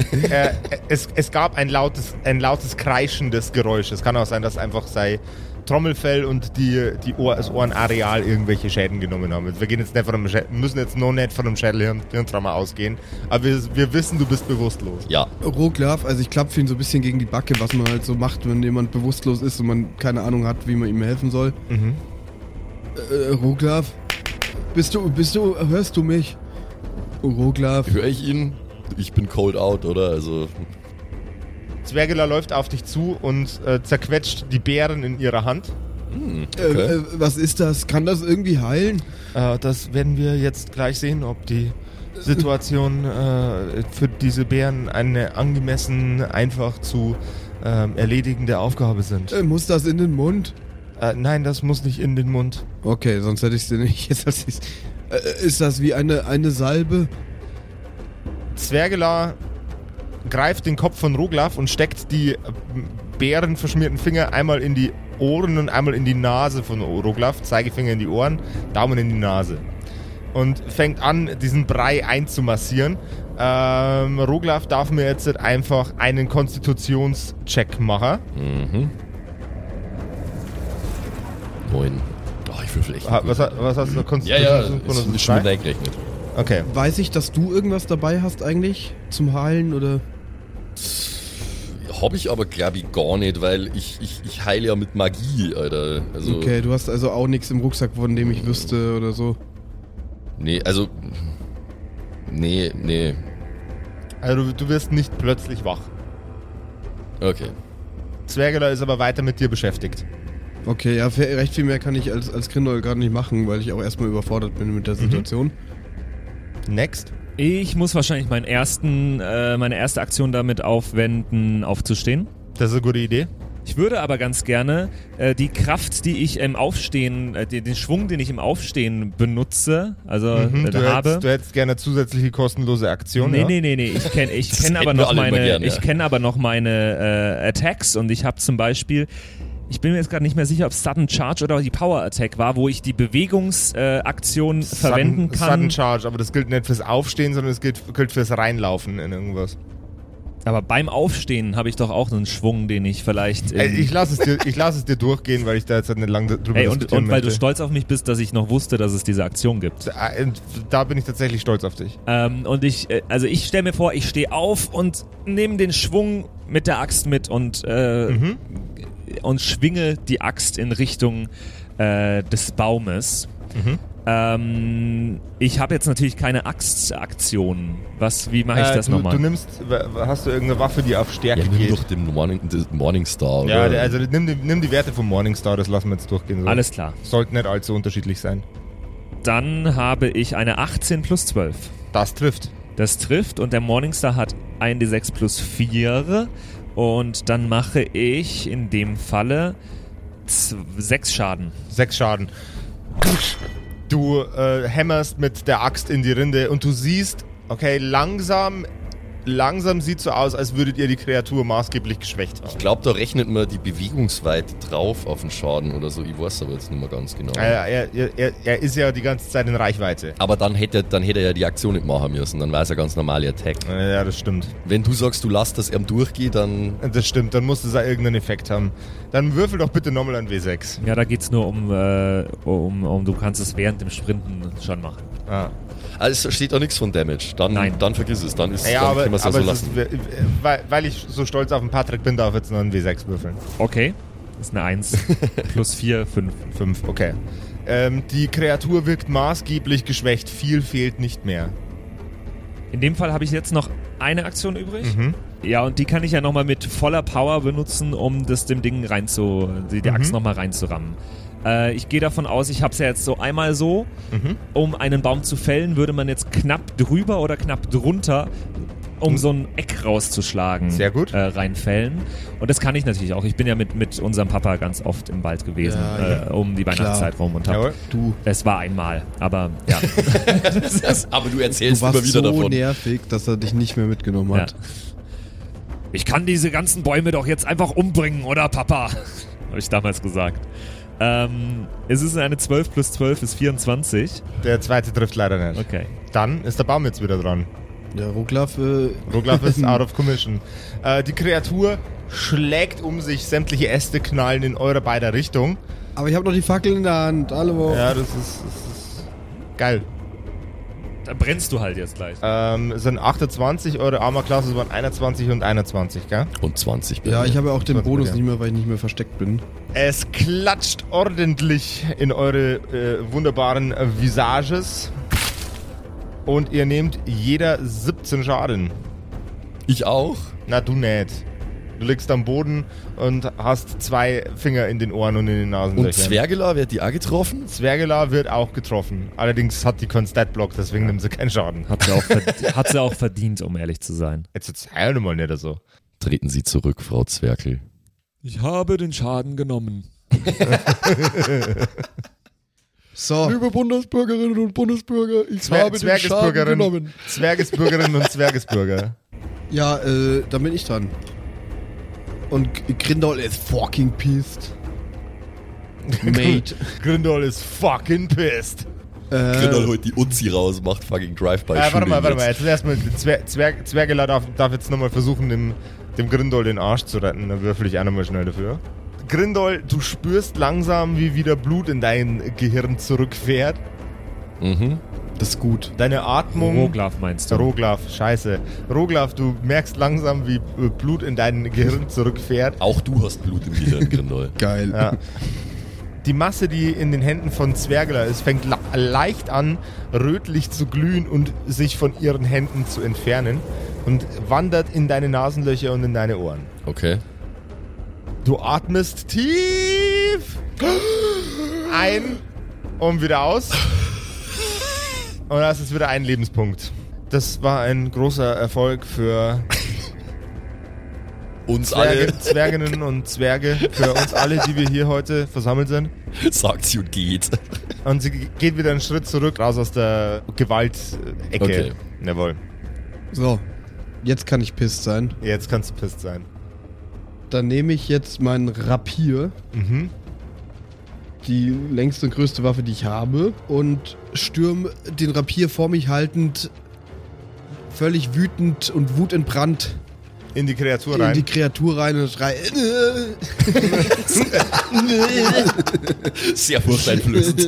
äh, es, es gab ein lautes, ein lautes kreischendes Geräusch. Es kann auch sein, dass einfach sei Trommelfell und die, die Ohr, das Ohrenareal irgendwelche Schäden genommen haben. Wir gehen jetzt nicht von einem Schä- müssen jetzt noch nicht von einem Schädelhirntrauma ausgehen, aber wir, wir wissen, du bist bewusstlos. ja, Roglaf, also ich klapfe ihn so ein bisschen gegen die Backe, was man halt so macht, wenn jemand bewusstlos ist und man keine Ahnung hat, wie man ihm helfen soll. Mhm. Äh, Roglaf, bist du, bist du, hörst du mich? Roglaf, höre ich ihn? Ich bin cold out, oder? Also, Zwergela läuft auf dich zu und äh, zerquetscht die Beeren in ihrer Hand. hm, äh, okay. äh, was ist das? Kann das irgendwie heilen? Äh, das werden wir jetzt gleich sehen, ob die Situation äh, für diese Bären eine angemessen einfach zu ähm, erledigende Aufgabe sind. Äh, muss das in den Mund? Äh, nein, das muss nicht in den Mund. Okay, sonst hätte ich es dir nicht [laughs] jetzt als äh, Ist das wie eine, eine Salbe? Zwergelar greift den Kopf von Roglaf und steckt die bärenverschmierten Finger einmal in die Ohren und einmal in die Nase von Roglaf. Zeigefinger in die Ohren, Daumen in die Nase. Und fängt an, diesen Brei einzumassieren. Ähm, Roglaf darf mir jetzt einfach einen Konstitutionscheck machen. Mhm. Neun. Oh, ich würfel echt. Ha, was, was hast du? ja, ja, Konstitution- ist, schon reingerechnet. Okay. Weiß ich, dass du irgendwas dabei hast eigentlich zum Heilen oder? Hab ich aber, glaube ich, gar nicht, weil ich, ich, ich heile ja mit Magie, Alter. Also, Okay, du hast also auch nichts im Rucksack, von dem ich wüsste oder so. Nee, also. Nee, nee. Also du, du wirst nicht plötzlich wach. Okay. Zwergeler ist aber weiter mit dir beschäftigt. Okay, ja, recht viel mehr kann ich als, als Grindel gerade nicht machen, weil ich auch erstmal überfordert bin mit der Situation. Next. Ich muss wahrscheinlich meinen ersten, äh, meine erste Aktion damit aufwenden, aufzustehen. Das ist eine gute Idee. Ich würde aber ganz gerne äh, die Kraft, die ich im Aufstehen, äh, den, den Schwung, den ich im Aufstehen benutze, also Mhm, äh, du, habe. hättest, du hättest gerne zusätzliche kostenlose Aktion. Nee, ja? nee, nee, nee, ich kenne [laughs] ich kenn aber noch meine gern, ja. ich kenne aber noch meine äh, Attacks und ich habe zum Beispiel ich bin mir jetzt gerade nicht mehr sicher, ob Sudden Charge oder die Power Attack war, wo ich die Bewegungsaktion äh, verwenden kann. Sudden Charge, aber das gilt nicht fürs Aufstehen, sondern es gilt, gilt fürs Reinlaufen in irgendwas. aber beim Aufstehen habe ich doch auch einen Schwung, den ich vielleicht. Ey, ich lasse es, dir- ich lass es dir durchgehen, weil ich da jetzt nicht lange drüber Ey, und, und weil du stolz auf mich bist, dass ich noch wusste, dass es diese Aktion gibt. Da- und Da bin ich tatsächlich stolz auf dich. Ähm, und ich, äh, also ich stelle mir vor, ich stehe auf und nehme den Schwung mit der Axt mit und, äh, Mhm. Und schwinge die Axt in Richtung äh, des Baumes. Mhm. Ähm, ich habe jetzt natürlich keine Axtaktion. Was, wie mache ich Äh, das du, nochmal? du nimmst, hast du irgendeine Waffe, die auf Stärke Ja, nimm geht? doch den Morning, den Morningstar, Ja, oder? also nimm die, nimm die Werte vom Morningstar, das lassen wir jetzt durchgehen. So. Alles klar. Sollten nicht allzu unterschiedlich sein. Dann habe ich eine 18 plus 12. Das trifft. Das trifft und der Morningstar hat 1d6 plus 4. Und dann mache ich in dem Falle 6 Schaden. Sechs Schaden. Du äh, hämmerst mit der Axt in die Rinde und du siehst, okay, langsam, langsam sieht so aus, als würdet ihr die Kreatur maßgeblich geschwächt haben. Ich glaube, da rechnet man die Bewegungsweite drauf auf den Schaden oder so. Ich weiß aber jetzt nicht mehr ganz genau. Er, er, er, er- er ist ja die ganze Zeit in Reichweite. Aber dann hätte, dann hätte er ja die Aktion nicht machen müssen. Dann war es ja ganz normale Attack. Ja, das stimmt. Wenn du sagst, du lässt das ihm durchgehen, dann. Das stimmt, dann muss es ja irgendeinen Effekt haben. Dann würfel doch bitte nochmal ein W6. Ja, da geht's nur um, äh, um, um, du kannst es während dem Sprinten schon machen. Ah. Also es steht da nichts von Damage. Dann, Nein. dann vergiss es. Dann, ist, Ja, dann aber, es ja aber so lassen. ist, weil, weil ich so stolz auf den Patrick bin, darf ich jetzt noch ein W6 würfeln. Okay. Das ist eine 1. [laughs] plus 4, 5. Fünf, okay. Ähm, die Kreatur wirkt maßgeblich geschwächt. Viel fehlt nicht mehr. In dem Fall habe ich jetzt noch eine Aktion übrig. Mhm. Ja, und die kann ich ja nochmal mit voller Power benutzen, um das dem Ding rein zu, die, die Mhm. Axt nochmal reinzurammen. Äh, ich gehe davon aus, ich habe es ja jetzt so einmal so, Mhm. um einen Baum zu fällen, würde man jetzt knapp drüber oder knapp drunter, um so ein Eck rauszuschlagen, Sehr gut. Äh, reinfällen. Und das kann ich natürlich auch. Ich bin ja mit, mit unserem Papa ganz oft im Wald gewesen, Ja, äh, um die Weihnachtszeit rum und hab, Jawohl. Du, es war einmal, aber ja. [laughs] aber du du erzählst warst immer wieder so davon. nervig, dass er dich nicht mehr mitgenommen ja. hat. Ich kann diese ganzen Bäume doch jetzt einfach umbringen, oder Papa? [laughs] Habe ich damals gesagt. Ähm, es ist eine 12 plus 12 ist 24. Der zweite trifft leider nicht. Okay. Dann ist der Baum jetzt wieder dran. Ja, Ruglaf, äh, Roglaf ist [laughs] out of commission. Äh, die Kreatur schlägt um sich, sämtliche Äste knallen in eure beider Richtung. aber ich habe noch die Fackel in der Hand. Hallo. Ja, das ist, das ist geil. Da brennst du halt jetzt gleich. Ähm, es sind 28, eure Armor-Klasse waren 21 und 21, gell? Und 20 bei Ja, ich habe ja auch den Bonus nicht mehr, weil ich nicht mehr versteckt bin. Es klatscht ordentlich in eure äh, wunderbaren äh, Visages. Und ihr nehmt jeder 17 Schaden. Ich auch. Na, du nicht. Du liegst am Boden und hast zwei Finger in den Ohren und in den Nasenlöchern. Und Zwergela, wird die auch getroffen? Zwergela wird auch getroffen. Allerdings hat die Constat-Block, deswegen nimmt sie keinen Schaden. Hat sie, auch [laughs] hat sie auch verdient, um ehrlich zu sein. Jetzt erzähl doch mal nicht so. Treten Sie zurück, Frau Zwerkel. Ich habe den Schaden genommen. [laughs] So, Liebe Bundesbürgerinnen und Bundesbürger, ich Zwer habe den Schaden Zwergesbürgerin, genommen. Zwergesbürgerinnen und Zwergesbürger. ja, äh, dann bin ich dran. Und Grindol ist fucking pissed. Mate. [laughs] Grindol ist fucking pissed. äh, Grindel holt die Uzi raus, macht fucking Drive-by. Äh, warte mal, warte mal. jetzt. Jetzt erstmal, Zwer Zwerg Zwergela darf, darf jetzt nochmal versuchen, dem, dem Grindol den Arsch zu retten. Dann würfel ich auch nochmal schnell dafür. Grindol, du spürst langsam, wie wieder Blut in dein Gehirn zurückfährt. Mhm. Das ist gut. Deine Atmung. Roglaf meinst du? Roglaf, scheiße. Roglaf, du merkst langsam, wie äh, Blut in dein Gehirn zurückfährt. Auch du hast Blut im Gehirn, Grindel. [laughs] Geil. Ja. Die Masse, die in den Händen von Zwergler ist, fängt leicht an, rötlich zu glühen und sich von ihren Händen zu entfernen und wandert in deine Nasenlöcher und in deine Ohren. Okay. Du atmest tief ein und wieder aus. Und das ist wieder ein Lebenspunkt. Das war ein großer Erfolg für Uns Zwerge, alle Zwerginnen und Zwerge, für uns alle, die wir hier heute versammelt sind. sagt sie und geht. Und sie geht wieder einen Schritt zurück, raus aus der Gewalt-Ecke. Okay. Jawohl. So, jetzt kann ich pisst sein. Jetzt kannst du pisst sein. Dann nehme ich jetzt meinen Rapier, Mhm. Die längste und größte Waffe, die ich habe, und stürm den Rapier vor mich haltend, völlig wütend und wutentbrannt In die Kreatur in rein. die Kreatur rein und schrei. Sehr furchteinflößend.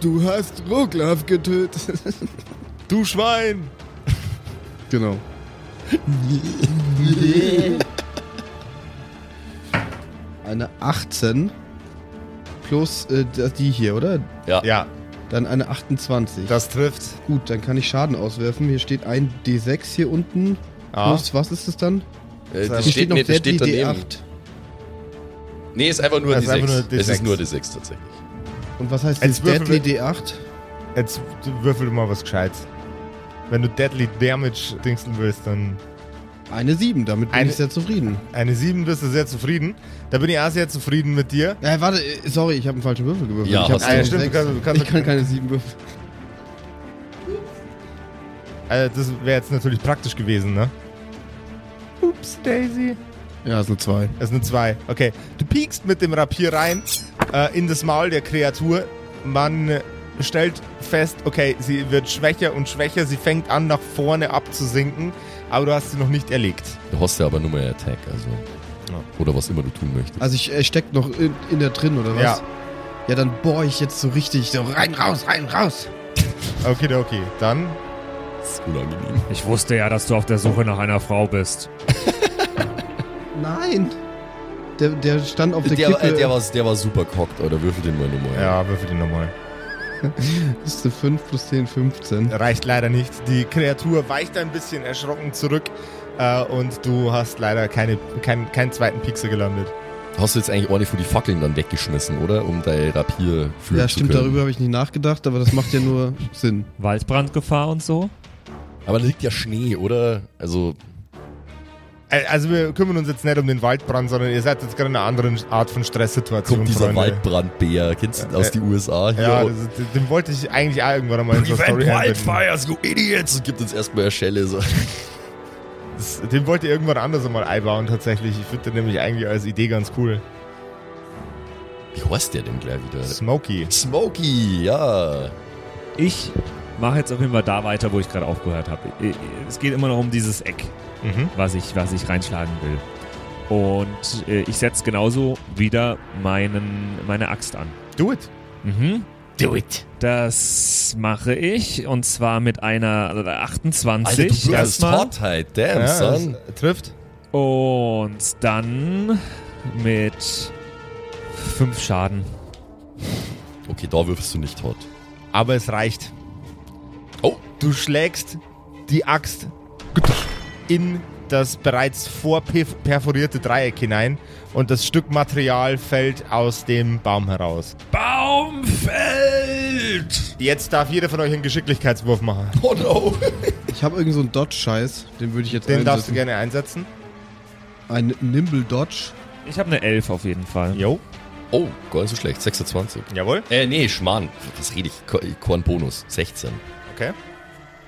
Du hast Roglaf getötet. du Schwein! genau. [laughs] Eine 18 plus äh, die hier, oder? Ja. Ja, Dann eine 28. das trifft. Gut, dann kann ich Schaden auswerfen. Hier steht ein D6 hier unten. Ah. Plus, was ist das dann? Äh, Hier das Hier steht, nee, das Deadly steht daneben. D8. Nee, ist einfach nur Das die ist einfach 6. nur Es D6. ist nur die 6 tatsächlich. Und was heißt Würfel- Deadly D8? Jetzt würfel du mal was Gescheites. Wenn du Deadly Damage dingseln willst, dann Eine 7, damit bin Eine- ich sehr zufrieden. eine 7 bist du sehr zufrieden. Da bin ich auch sehr zufrieden mit dir. Ja, warte, äh, sorry, ich habe einen falschen Würfel gewürfelt. Ja, ich hab hast Ah, ja, stimmt, du kannst, du kannst, ich kann keine 7 würfeln. also das wäre jetzt natürlich praktisch gewesen, ne? Ups, Daisy. Ja, ist eine 2. Das ist eine 2. Okay. Du piekst mit dem Rapier rein äh, in das Maul der Kreatur. Man äh, stellt fest, okay, sie wird schwächer und schwächer. Sie fängt an, nach vorne abzusinken. Aber du hast sie noch nicht erlegt. Du hast ja aber nur mehr Attack, also. Ja. Oder was immer du tun möchtest. Also ich äh, steck noch in, in der drin, oder was? Ja. Ja, dann bohr ich jetzt so richtig so rein, raus, rein, raus. [laughs] Okay, okay. Dann Das ist unangenehm. Ich wusste ja, dass du auf der Suche nach einer Frau bist. [laughs] Nein. Der, der stand auf der, Der, Kippe. äh, der, war, der war super cocked, oder würfel den mal nochmal. Ja, würfel den nochmal. Das ist eine 5 plus 10, 15. Reicht leider nicht. Die Kreatur weicht ein bisschen erschrocken zurück äh, und du hast leider keine, kein, keinen zweiten Pixel gelandet. Hast du jetzt eigentlich ordentlich vor die Fackeln dann weggeschmissen, oder? Um dein Rapier führen Ja, zu stimmt, können. darüber habe ich nicht nachgedacht, aber das macht ja nur [laughs] Sinn. Waldbrandgefahr und so? Aber da liegt ja Schnee, oder? Also, Also wir kümmern uns jetzt nicht um den Waldbrand, sondern ihr seid jetzt gerade in einer anderen Art von Stresssituation. kommt dieser Freunde. Waldbrandbär. Kennst du den aus Äh, den USA? Hier? Ja, das den wollte ich eigentlich auch irgendwann mal in so Story wildfires, you idiots! Und gibt uns erstmal eine Schelle. So. Das, den wollte ich irgendwann anders mal einbauen tatsächlich. Ich finde den nämlich eigentlich als Idee ganz cool. Wie heißt der denn gleich wieder? Smokey. Smokey, ja. Ich mache jetzt auf jeden Fall da weiter, wo ich gerade aufgehört habe. Es geht immer noch um dieses Eck, Mhm. was ich, was ich reinschlagen will. Und äh, ich setze genauso wieder meinen, meine Axt an. Do it. Mhm. Do it. Das mache ich und zwar mit einer äh, 28 Alter, du würfelst erstmal. Hotheit. Damn, Ja, son. das trifft. Und dann mit 5 Schaden. Okay, da würfelst du nicht hot. Aber es reicht. Oh, Du schlägst die Axt in das bereits vorperforierte Dreieck hinein und das Stück Material fällt aus dem Baum heraus. Baum fällt! Jetzt darf jeder von euch einen Geschicklichkeitswurf machen. [laughs] oh no. Ich habe irgend so einen Dodge-Scheiß, den würde ich jetzt Den darfst du einsetzen. gerne einsetzen. Ein Nimble Dodge. Ich habe eine 11 auf jeden Fall. Jo. Oh, gar nicht so schlecht. 26. Jawohl. Äh, nee, Schmarrn. Was rede ich? Ko- Kornbonus. 16. Okay.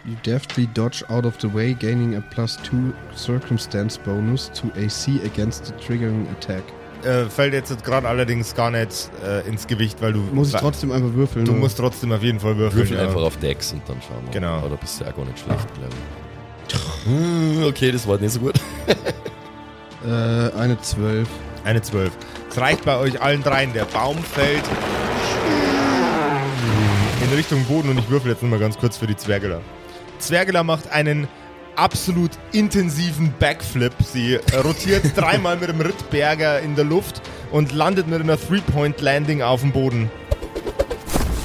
You deftly dodge out of the way, gaining a plus 2 circumstance bonus to AC against the triggering attack. Äh, fällt jetzt gerade allerdings gar nicht äh, ins Gewicht, weil du. Muss ich trotzdem einfach würfeln? Du oder? musst trotzdem auf jeden Fall würfeln. Würfel ja. einfach auf Dex und dann schauen wir. Genau. Aber da bist du ja gar nicht schlecht, glaube ich. [laughs] Okay, das war nicht so gut. [laughs] Äh, eine 12. Eine 12. Es reicht bei euch allen dreien. Der Baum fällt in Richtung Boden und ich würfel jetzt nur mal ganz kurz für die Zwergela. Zwergela macht einen absolut intensiven Backflip. Sie äh, rotiert [laughs] dreimal mit dem Rittberger in der Luft und landet mit einer Three-Point-Landing auf dem Boden.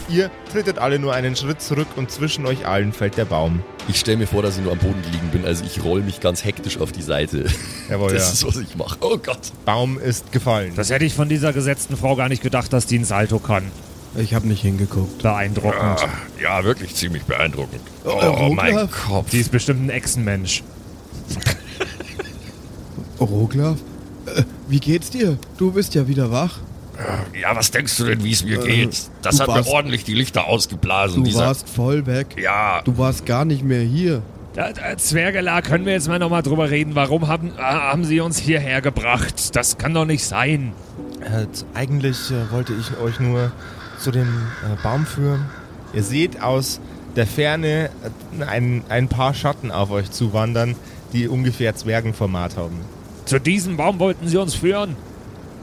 Ihr trittet alle nur einen Schritt zurück und zwischen euch allen fällt der Baum. Ich stelle mir vor, dass ich nur am Boden liegen bin. Also ich roll mich ganz hektisch auf die Seite. Jawohl, das ja. ist, was ich mache. Oh Gott. Baum ist gefallen. Das hätte ich von dieser gesetzten Frau gar nicht gedacht, dass die ein Salto kann. Ich habe nicht hingeguckt. Beeindruckend. Ja, wirklich ziemlich beeindruckend. Äh, Oh, mein? Kopf. Die ist bestimmt ein Echsenmensch. Roglaf? Äh, wie geht's dir? Du bist ja wieder wach. Ja, was denkst du denn, wie es mir Äh, geht? Das hat warst- mir ordentlich die Lichter ausgeblasen. Du dieser, warst voll weg. ja, Du warst gar nicht mehr hier. Da, da, Zwergela, können wir jetzt mal nochmal drüber reden? Warum haben, äh, haben sie uns hierher gebracht? Das kann doch nicht sein. Äh, eigentlich äh, wollte ich euch nur zu dem äh, Baum führen. Ihr seht aus der Ferne äh, ein, ein paar Schatten auf euch zuwandern, die ungefähr Zwergenformat haben. Zu diesem Baum wollten sie uns führen.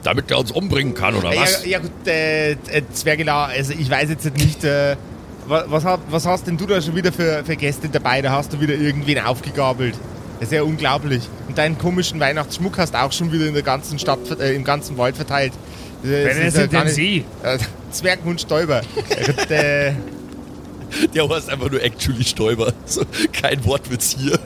damit der uns umbringen kann, oder Ja, was? ja gut, äh, äh, Zwergela, also ich weiß jetzt nicht, äh, was, was, hast denn du da schon wieder für, für Gäste dabei? Da hast du wieder irgendwen aufgegabelt. Das ist ja unglaublich. Und deinen komischen Weihnachtsschmuck hast du auch schon wieder in der ganzen Stadt, äh, im ganzen Wald verteilt. Das Wer ist ja sind gar denn nicht- Sie? Zwergenhund Stäuber. Ja, äh, Der heißt einfach nur Actually Stäuber. So, kein Wortwitz hier.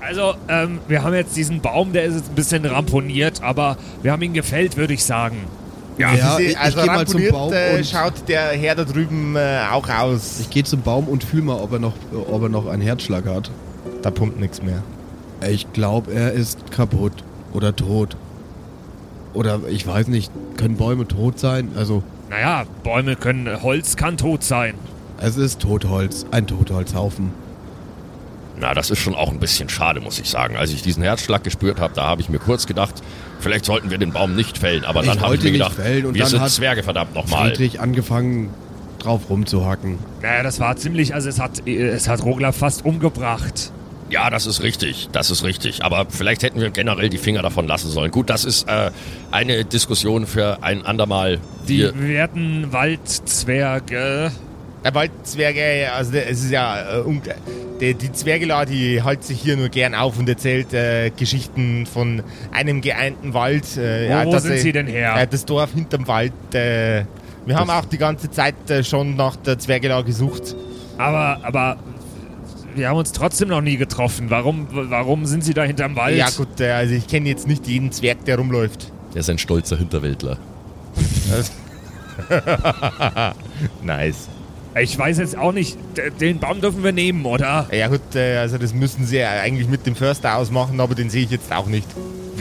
Also, ähm, wir haben jetzt diesen Baum, der ist jetzt ein bisschen ramponiert, aber wir haben ihn gefällt, würde ich sagen. Ja, Sie- ich, ich also gehe mal zum Baum äh, und schaut der Herr da drüben äh, auch aus. ich gehe zum Baum und fühl mal, ob er noch, ob er noch einen Herzschlag hat. da pumpt nichts mehr. Ich glaube, er ist kaputt oder tot. Oder ich weiß nicht, können Bäume tot sein? Also, Naja, Bäume können, Holz kann tot sein. es ist Totholz, ein Totholzhaufen. Na, das ist schon auch ein bisschen schade, muss ich sagen. Als ich diesen Herzschlag gespürt habe, da habe ich mir kurz gedacht, vielleicht sollten wir den Baum nicht fällen. Aber Ich dann habe ich mir gedacht, fällen und wir dann sind hat Zwerge, verdammt nochmal. Friedrich angefangen, drauf rumzuhacken. Naja, das war ziemlich, also es hat, es hat Rogler fast umgebracht. Ja, das ist richtig, das ist richtig. Aber vielleicht hätten wir generell die Finger davon lassen sollen. Gut, das ist äh, eine Diskussion für ein andermal. Die Wir, werten Waldzwerge. Der Waldzwerge, also der, es ist ja, äh, der, die Zwergela, die hält sich hier nur gern auf und erzählt äh, Geschichten von einem geeinten Wald. Äh, Wo- ja, wo dass sind sie- denn her? Äh, das Dorf hinterm Wald. Äh, wir haben auch die ganze Zeit äh, schon nach der Zwergela gesucht. Aber, aber wir haben uns trotzdem noch nie getroffen. Warum, warum sind sie da hinterm Wald? Ja gut, äh, also ich kenne jetzt nicht jeden Zwerg, der rumläuft. Der ist ein stolzer Hinterwäldler. [laughs] Nice. Ich weiß jetzt auch nicht, den Baum dürfen wir nehmen, oder? Ja gut, äh, also das müssen sie ja eigentlich mit dem Förster ausmachen, aber den sehe ich jetzt auch nicht.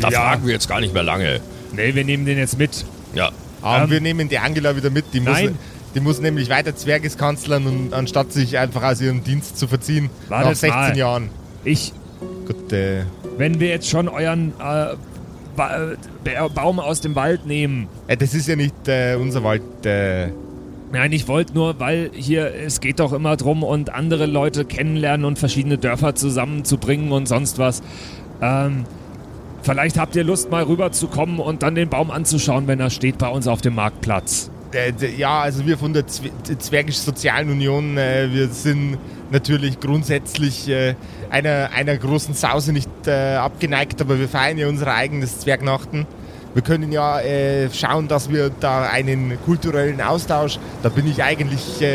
da Ja. fragen wir jetzt gar nicht mehr lange. Nee, wir nehmen den jetzt mit. Ja, Aber Ähm, wir nehmen die Angela wieder mit. Die muss, nein. Die muss nämlich weiter Zwergeskanzlern und anstatt sich einfach aus ihrem Dienst zu verziehen, nach Wartet 16 mal. Jahren. Ich, Gut, äh, wenn wir jetzt schon euren äh, ba Ba- Baum aus dem Wald nehmen. äh, das ist ja nicht äh, unser Wald. Äh, Nein, ich wollte nur, weil hier, es geht doch immer drum und andere Leute kennenlernen und verschiedene Dörfer zusammenzubringen und sonst was. Ähm, vielleicht habt ihr Lust, mal rüberzukommen und dann den Baum anzuschauen, wenn er steht bei uns auf dem Marktplatz. Äh, ja, also wir von der Zw Zwergisch-Sozialen Union, äh, wir sind natürlich grundsätzlich äh, einer, einer großen Sause nicht abgeneigt, aber wir feiern ja unser eigenes Zwergnachten. Wir können ja schauen, dass wir da einen kulturellen Austausch, da bin ich eigentlich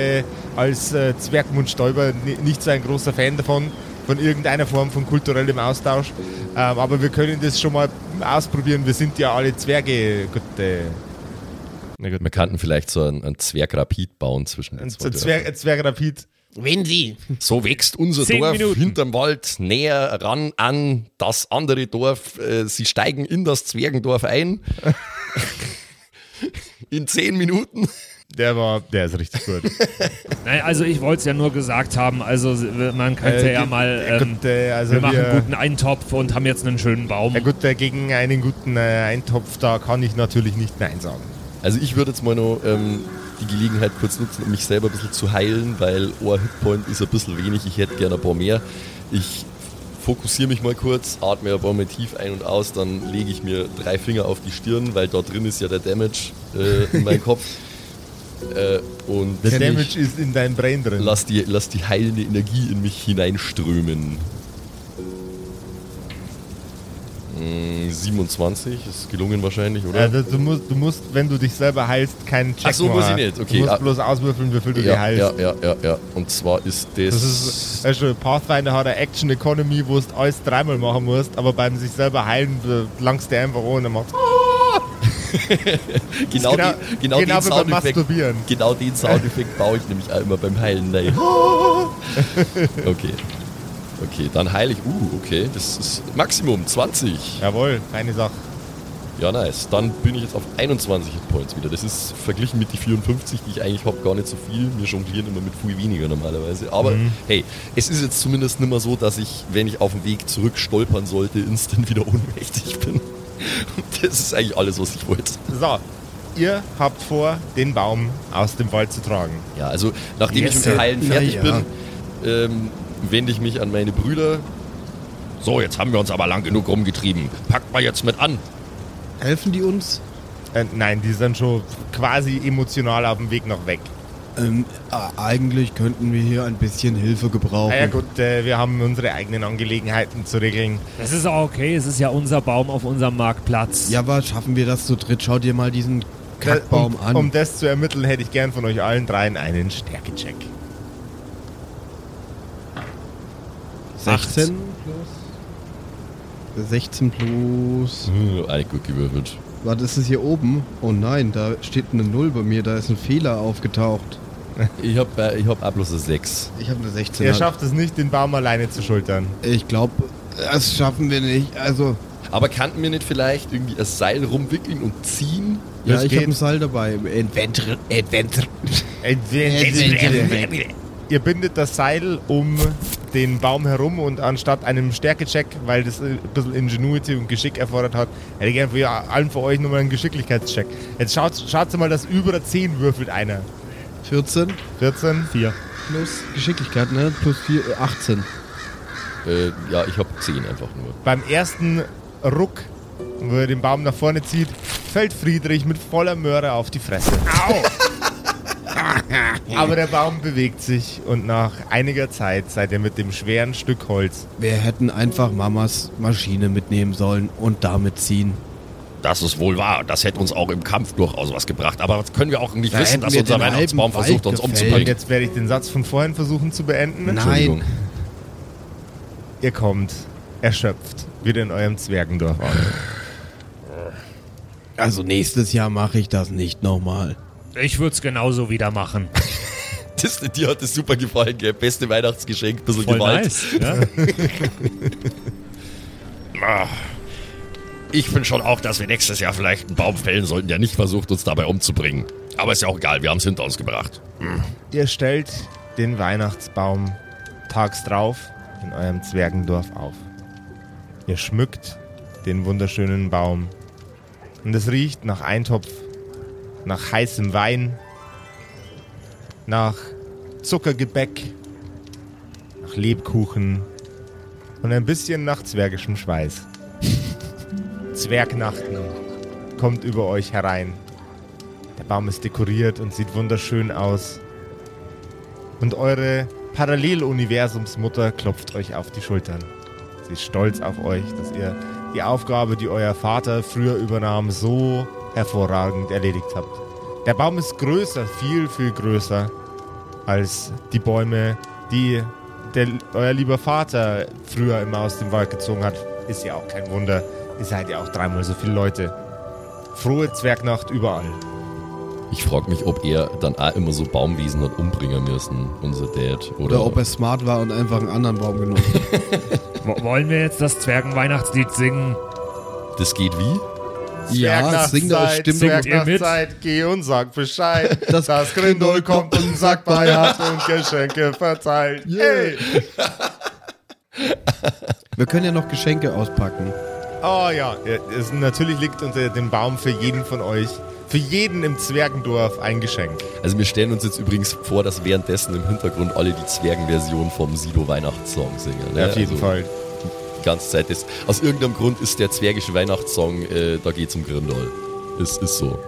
als Zwergmundstäuber ni- nicht so ein großer Fan davon, von irgendeiner Form von kulturellem Austausch. Ähm, aber wir können das schon mal ausprobieren. Wir sind ja alle Zwerge. Gut, äh, na gut. Wir könnten vielleicht so einen, einen Zwergrapid bauen zwischen den Ein zwei Zwerg, ein Zwergrapid. Wenn Sie. So wächst unser Dorf Minuten. hinterm Wald näher ran an das andere Dorf. Äh, Sie steigen in das Zwergendorf ein. [laughs] in zehn Minuten. Der war, der ist richtig gut. [laughs] Naja, also ich wollte es ja nur gesagt haben, also man könnte Äh, ja mal, äh, ähm, gut, äh, also wir machen wir- einen guten Eintopf und haben jetzt einen schönen Baum. Ja gut, äh, gegen einen guten äh, Eintopf, da kann ich natürlich nicht Nein sagen. Also ich würde jetzt mal noch ähm, die Gelegenheit kurz nutzen, um mich selber ein bisschen zu heilen, weil ein Hitpoint ist ein bisschen wenig, ich hätte gerne ein paar mehr. Ich fokussiere mich mal kurz, atme ein paar Mal tief ein und aus, dann lege ich mir drei Finger auf die Stirn, weil da drin ist ja der Damage äh, in meinem [laughs] Kopf. Äh, und Der Damage ist in deinem Brain drin. lass die, lass die heilende Energie in mich hineinströmen. 27 ist gelungen wahrscheinlich, oder? Ja, du, musst, du musst, wenn du dich selber heilst, keinen Check Ach so, muss ich nicht, okay. Du musst Ah. bloß auswürfeln, wie viel du dir ja, heilst. ja, ja, ja, ja. Und zwar ist das. Das ist, weißt du, Pathfinder hat eine Action Economy, wo du alles dreimal machen musst, aber beim sich selber heilen langst du einfach an und machst [laughs] genau, genau, die, genau, genau den wie beim Soundeffekt. Genau den Soundeffekt [laughs] baue ich nämlich auch immer beim Heilen. Nein. [laughs] Okay. Okay, dann heile ich. Uh, okay. Das ist Maximum 20. Jawohl, keine Sache. Ja, nice. Dann bin ich jetzt auf 21 Hitpoints wieder. Das ist verglichen mit die 54, die ich eigentlich habe, gar nicht so viel. Wir jonglieren immer mit viel weniger normalerweise. Aber hey, es ist jetzt zumindest nicht mehr so, dass ich, wenn ich auf dem Weg zurück stolpern sollte, instant wieder [laughs] ohnmächtig bin. Und das ist eigentlich alles, was ich wollte. So, ihr habt vor, den Baum aus dem Wald zu tragen. Ja, also nachdem ich Yes, mit dem Heilen fertig ja. bin, ähm, wende ich mich an meine Brüder. So, jetzt haben wir uns aber lang genug rumgetrieben. Packt mal jetzt mit an. Helfen die uns? Äh, nein, die sind schon quasi emotional auf dem Weg noch weg. Ähm, äh, eigentlich könnten wir hier ein bisschen Hilfe gebrauchen. Na ja gut, äh, wir haben unsere eigenen Angelegenheiten zu regeln. Das ist auch okay, es ist ja unser Baum auf unserem Marktplatz. Ja, aber schaffen wir das zu dritt? Schau dir mal diesen Kackbaum um, an. um das zu ermitteln, hätte ich gern von euch allen dreien einen Stärkecheck. 16 plus. 16 plus. Hm, Eigentlich gut gewürfelt. Was ist es hier oben? Oh nein, da steht eine 0 bei mir, da ist ein Fehler aufgetaucht. [laughs] Ich habe äh, ich hab auch bloß eine 6. Ich habe eine 16. Ihr schafft es nicht, den Baum alleine zu schultern. Ich glaube, das schaffen wir nicht. Also, Aber kannten wir nicht vielleicht irgendwie ein Seil rumwickeln und ziehen? ja, Das ich habe ein Seil dabei. Adventure. Adventure. Ihr bindet das Seil um den Baum herum und anstatt einem Stärkecheck, weil das ein bisschen Ingenuity und Geschick erfordert hat, hätte ich gerne für allen von euch nochmal einen Geschicklichkeitscheck. Jetzt schaut, schaut mal, dass über der 10 würfelt einer. 14 14. 4. plus Geschicklichkeit, ne? Plus 4, äh, 18. Äh, ja, ich habe 10 einfach nur. Beim ersten Ruck, wo er den Baum nach vorne zieht, fällt Friedrich mit voller Möhre auf die Fresse. Au! [laughs] Aber der Baum bewegt sich und nach einiger Zeit seid ihr mit dem schweren Stück Holz Wir hätten einfach Mamas Maschine mitnehmen sollen und damit ziehen. Das ist wohl wahr. Das hätte uns auch im Kampf durchaus was gebracht. Aber das können wir auch nicht Da wissen, dass unser Weihnachtsbaum versucht, uns umzubringen. jetzt werde ich den Satz von vorhin versuchen zu beenden. Nein. Ihr kommt erschöpft wieder in eurem Zwergendorf an. Also nächstes Jahr mache ich das nicht nochmal. Ich würde es genauso wieder machen. [laughs] Das, dir hat das super gefallen, gell? Beste Weihnachtsgeschenk, bisschen Voll Gewalt. nice. Ja? [laughs] Ah. Ich finde schon auch, dass wir nächstes Jahr vielleicht einen Baum fällen sollten, der nicht versucht, uns dabei umzubringen. Aber ist ja auch egal, wir haben es hinter uns gebracht. Ihr stellt den Weihnachtsbaum tags drauf in eurem Zwergendorf auf. Ihr schmückt den wunderschönen Baum. Und es riecht nach Eintopf, nach heißem Wein, nach Zuckergebäck, nach Lebkuchen und ein bisschen nach zwergischem Schweiß. [laughs] Zwergnachten kommt über euch herein. Der Baum ist dekoriert und sieht wunderschön aus. Und eure Paralleluniversumsmutter klopft euch auf die Schultern. Sie ist stolz auf euch, dass ihr die Aufgabe, die euer Vater früher übernahm, so hervorragend erledigt habt. Der Baum ist größer, viel, viel größer als die Bäume, die der, euer lieber Vater früher immer aus dem Wald gezogen hat. Ist ja auch kein Wunder. Ihr seid ja auch dreimal so viele Leute. Frohe Zwergnacht überall. Ich frage mich, ob er dann auch immer so Baumwiesen hat umbringen müssen, unser Dad. Oder, Oder ob er smart war und einfach einen anderen Baum genommen hat. [laughs] Wo- Wollen wir jetzt das Zwergenweihnachtslied singen? das geht wie? Ja, sing doch, stimmt doch. Singt ihr mit? Zwergnachtzeit, geh und sag Bescheid. [laughs] Das Das Grindel kommt und sagt bei [laughs] hat und Geschenke verteilt. Hey. [laughs] Wir können ja noch Geschenke auspacken. Oh ja, ja es, natürlich liegt unter dem Baum für jeden von euch, für jeden im Zwergendorf ein Geschenk. Also wir stellen uns jetzt übrigens vor, dass währenddessen im Hintergrund alle die Zwergenversion vom Sido Weihnachtssong singen. Ne? auf jeden also Fall. Die ganze Zeit. Das, aus irgendeinem Grund ist der zwergische Weihnachtssong, äh, da geht's um Grindol. Es ist so.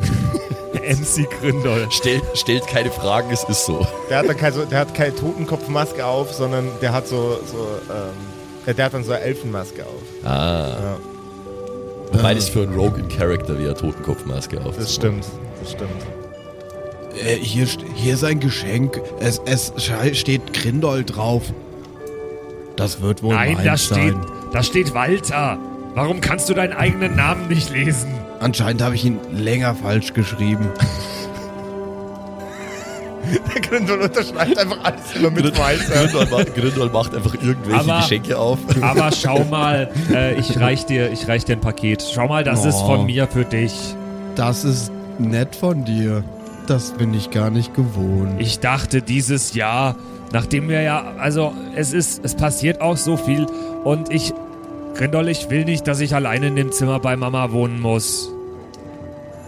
[laughs] MC Grindol. Stellt, stellt keine Fragen, es ist so. Der hat dann keine, so, der hat keine Totenkopfmaske auf, sondern der hat so, so ähm, der hat dann so eine Elfenmaske auf. Ah. Ja, Wobei das für einen Rogue in Character wie eine Totenkopfmaske auf. das stimmt, das stimmt. Äh, hier, hier ist ein Geschenk. Es, es steht Grindol drauf. Das wird wohl Nein, da steht, da steht Walter. Warum kannst du deinen eigenen Namen nicht lesen? Anscheinend habe ich ihn länger falsch geschrieben. [laughs] Der Grindel unterschreibt einfach alles immer mit Weißer. Grindol, macht, Grindol macht einfach irgendwelche Aber- Geschenke auf. Aber schau [laughs] mal, äh, ich reich dir, ich reich dir ein Paket. Schau mal, das ist Oh. von mir für dich. Das ist nett von dir. Das bin ich gar nicht gewohnt. Ich dachte dieses Jahr, nachdem wir ja, also es ist, es passiert auch so viel und ich, Grindol, ich will nicht, dass ich alleine in dem Zimmer bei Mama wohnen muss.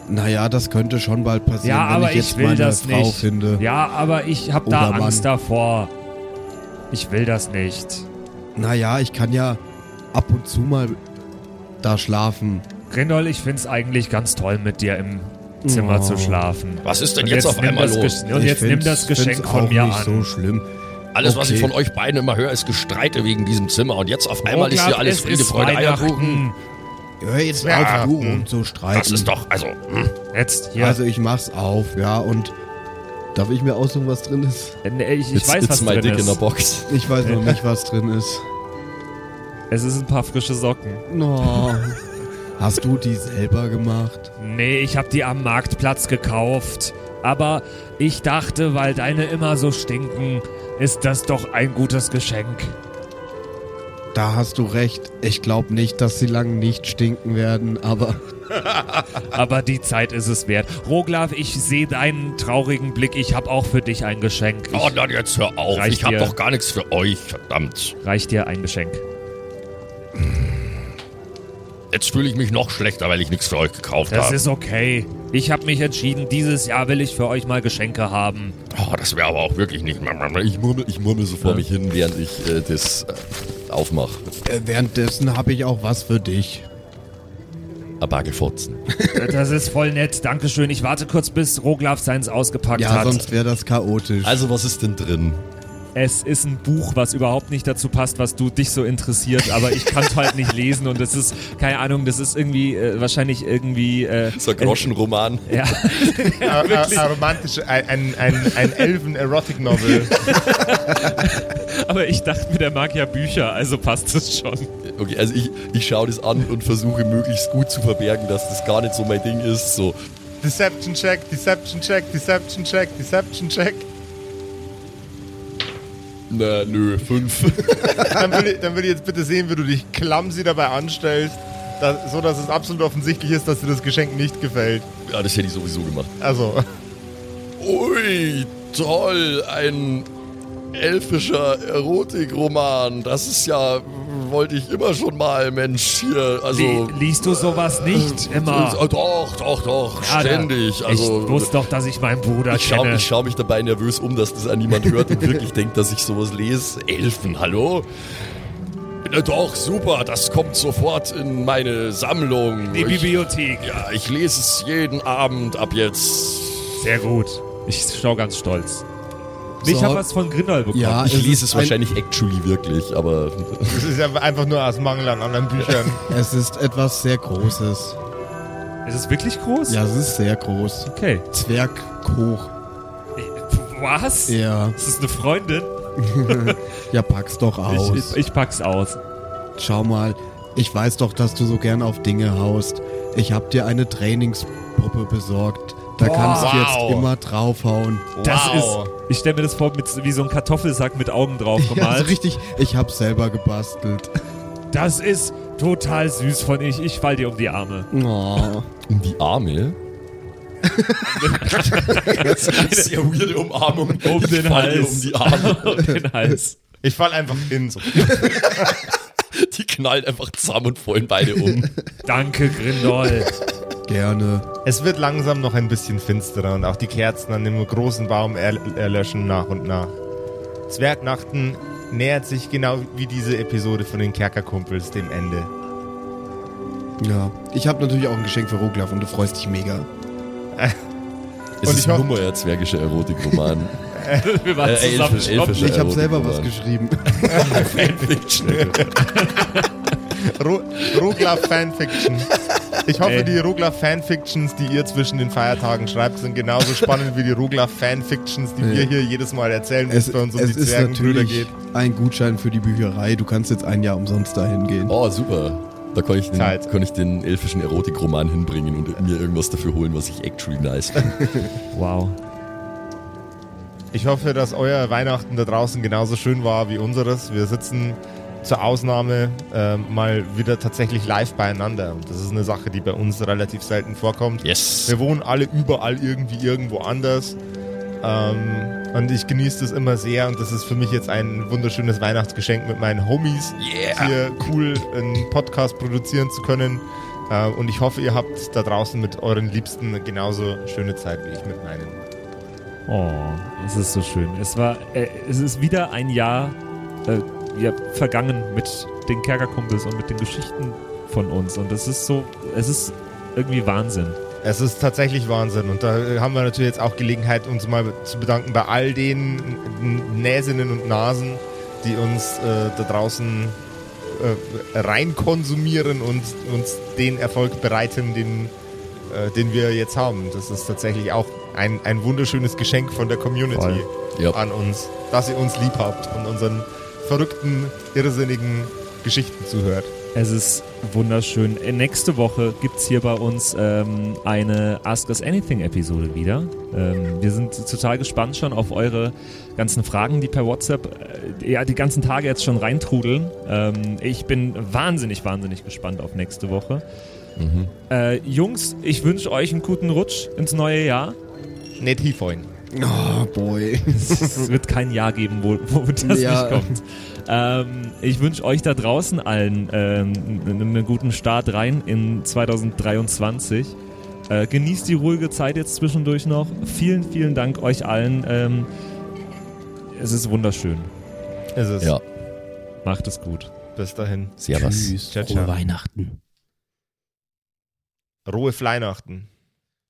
Naja, das könnte schon bald passieren, Ja, wenn aber ich jetzt ich will meine das Frau nicht. finde. Ja, aber ich hab da Mann. Angst davor. Ich will das nicht. Naja, ich kann ja ab und zu mal da schlafen. Grindol, ich find's eigentlich ganz toll, mit dir im Zimmer Oh. zu schlafen. Was ist denn Und jetzt, auf einmal los? Und jetzt nimm das Geschenk von auch mir nicht an. so schlimm. Alles, was ich Okay. von euch beiden immer höre, ist Gestreite wegen diesem Zimmer. Und jetzt auf einmal ist hier alles es Friede, ist Freude, Eierkuchen. Hör jetzt Ja, auf, du hm. rumzustreiten. Das ist doch, also, hm. Jetzt, hier. Also ich mach's auf, ja, und darf ich mir aussuchen, was drin ist? Äh, nee, ich, ich It's, weiß, it's was drin dick in a ist. box. Ich weiß noch [laughs] nicht, was drin ist. Es ist ein paar frische Socken. No. [laughs] Hast du die selber gemacht? Nee, ich hab die am Marktplatz gekauft. Aber ich dachte, weil deine immer so stinken, ist das doch ein gutes Geschenk. Da hast du recht. Ich glaube nicht, dass sie lang nicht stinken werden, aber [laughs] [laughs] Aber die Zeit ist es wert. Roglaf, ich sehe deinen traurigen Blick. Ich hab auch für dich ein Geschenk. Ich Oh, dann jetzt hör auf. Reicht ich hab dir. doch gar nichts für euch, verdammt. reich dir ein Geschenk. Jetzt fühle ich mich noch schlechter, weil ich nichts für euch gekauft Das habe. ist okay. Ich habe mich entschieden, dieses Jahr will ich für euch mal Geschenke haben. Oh, das wäre aber auch wirklich nicht. Ich murmel, ich murmel so vor mich hin, während ich äh, das äh, aufmache. äh, währenddessen habe ich auch was für dich. Ein Bagelfotzen. [laughs] Das ist voll nett. Dankeschön. Ich warte kurz, bis Roglaf seins ausgepackt Ja, hat. sonst wäre das chaotisch. Also, was ist denn drin? Es ist ein Buch, was überhaupt nicht dazu passt, was du dich so interessiert, aber ich kann es halt nicht lesen und das ist, keine Ahnung, das ist irgendwie, äh, wahrscheinlich irgendwie. Äh, So ein Groschenroman. [laughs] [laughs] Äh, ja, Ein, ein, ein romantische, ein, ein, ein, ein Elfen-Erotic-Novel. [laughs] aber ich dachte mir, der mag ja Bücher, also passt es schon. Okay, also ich, ich schaue das an und versuche möglichst gut zu verbergen, dass das gar nicht so mein Ding ist. So, Deception Check, Deception Check, Deception Check, Deception Check. Na, nö, fünf. [laughs] Dann würde ich, dann würde ich jetzt bitte sehen, wie du dich clumsy dabei anstellst, dass, so dass es absolut offensichtlich ist, dass dir das Geschenk nicht gefällt. ja, das hätte ich sowieso gemacht. Also, Ui, toll, ein elfischer Erotikroman. Das ist ja, wollte ich immer schon mal, Mensch, hier, also... Li liest du sowas nicht immer? Äh, Doch, doch, doch, Ja, ständig. Also, ich wusste doch, dass ich meinen Bruder ich schaue kenne. ich schau mich dabei nervös um, dass das an niemand hört und wirklich denkt, dass ich sowas lese. Elfen, hallo? Na doch, super, das kommt sofort in meine Sammlung. Die ich, Bibliothek. ja, ich lese es jeden Abend ab jetzt. Sehr gut. Ich schau ganz stolz. Ich So. habe was von Grindel bekommen. Ja, Ich es lese ist es ein- wahrscheinlich actually wirklich, aber das ist ja einfach nur aus Mangel an anderen Büchern. [laughs] Es ist etwas sehr Großes. Ist es wirklich groß? Ja, es ist sehr groß. Okay. Zwerghoch. Was? Ja, Ist das eine Freundin? [laughs] [laughs] ja, pack's doch aus. Ich, ich, ich pack's aus. Schau mal, ich weiß doch, dass du so gern auf Dinge haust. Ich hab dir eine Trainingspuppe besorgt. Da kannst du wow. jetzt immer draufhauen. Das Wow. ist, ich stelle mir das vor, mit, wie so ein Kartoffelsack mit Augen drauf Ja, gemalt. so richtig, ich hab's selber gebastelt. das ist total süß von ich. Ich fall dir um die Arme. Oh. Um die Arme. [laughs] das ist sehr weirde Umarmung. Um Ich den Hals. Um die Arme. [laughs] um den Hals. Ich fall einfach hin. So. [laughs] Die knallen einfach zusammen und fallen beide um. Danke, Grindol. Gerne. Es wird langsam noch ein bisschen finsterer und auch die Kerzen an dem großen Baum er erlöschen nach und nach. Zwergnachten nähert sich genau wie diese Episode von den Kerkerkumpels dem Ende. Ja. Ich habe natürlich auch ein Geschenk für Roglaf und du freust dich mega. Es Und ist ich nur ein zwergischer Erotikroman. [laughs] Wir waren Äh, zusammen elfisch- elfisch. Ich habe selber was geschrieben. [laughs] Fanfiction. Ro Roglaf Fanfiction. [laughs] Ich hoffe, Ey. die Roglaf Fanfictions, die ihr zwischen den Feiertagen schreibt, sind genauso spannend wie die Roglaf Fanfictions, die wir hier jedes Mal erzählen, wenn es, Es, bei uns um es die ist Zwergenbrüder natürlich geht. ein Gutschein für die Bücherei. Du kannst jetzt ein Jahr umsonst dahin gehen. Oh, super. Da kann ich, den, Zeit. kann ich den elfischen Erotikroman hinbringen und mir irgendwas dafür holen, was ich actually nice finde. [laughs] Wow. Ich hoffe, dass euer Weihnachten da draußen genauso schön war wie unseres. Wir sitzen zur Ausnahme ähm, mal wieder tatsächlich live beieinander. Und das ist eine Sache, die bei uns relativ selten vorkommt. Yes. Wir wohnen alle überall irgendwie irgendwo anders. Ähm, und ich genieße das immer sehr und das ist für mich jetzt ein wunderschönes Weihnachtsgeschenk mit meinen Homies, Yeah. hier cool einen Podcast produzieren zu können. Äh, und ich hoffe, ihr habt da draußen mit euren Liebsten genauso schöne Zeit wie ich mit meinen. Oh, es ist so schön. Es war, äh, es ist wieder ein Jahr äh, ja, vergangen mit den Kerkerkumpels und mit den Geschichten von uns. Und das ist so, es ist irgendwie Wahnsinn. Es ist tatsächlich Wahnsinn und da haben wir natürlich jetzt auch Gelegenheit, uns mal zu bedanken bei all den Näsinnen und Nasen, die uns äh, da draußen äh, rein konsumieren und uns den Erfolg bereiten, den, äh, den wir jetzt haben. Das ist tatsächlich auch ein, ein wunderschönes Geschenk von der Community Voll. An uns, dass ihr uns lieb habt und unseren verrückten, irrsinnigen Geschichten zuhört. Es ist wunderschön. Äh, Nächste Woche gibt es hier bei uns ähm, eine Ask Us Anything Episode wieder. Ähm, wir sind total gespannt schon auf eure ganzen Fragen, die per WhatsApp äh, ja die ganzen Tage jetzt schon reintrudeln. Ähm, ich bin wahnsinnig, wahnsinnig gespannt auf nächste Woche. Äh, Jungs, ich wünsche euch einen guten Rutsch ins neue Jahr. Nicht hiefein. Oh, boy. Es wird kein Jahr geben, wo, wo das Ja. nicht kommt. Ähm, ich wünsche euch da draußen allen ähm, einen guten Start rein in 2023. Äh, genießt die ruhige Zeit jetzt zwischendurch noch. Vielen, vielen Dank euch allen. Ähm, es ist wunderschön. Ist es. Ja. Macht es gut. Bis dahin. Servus. Ciao, ciao. Weihnachten. Rohe Fleinachten.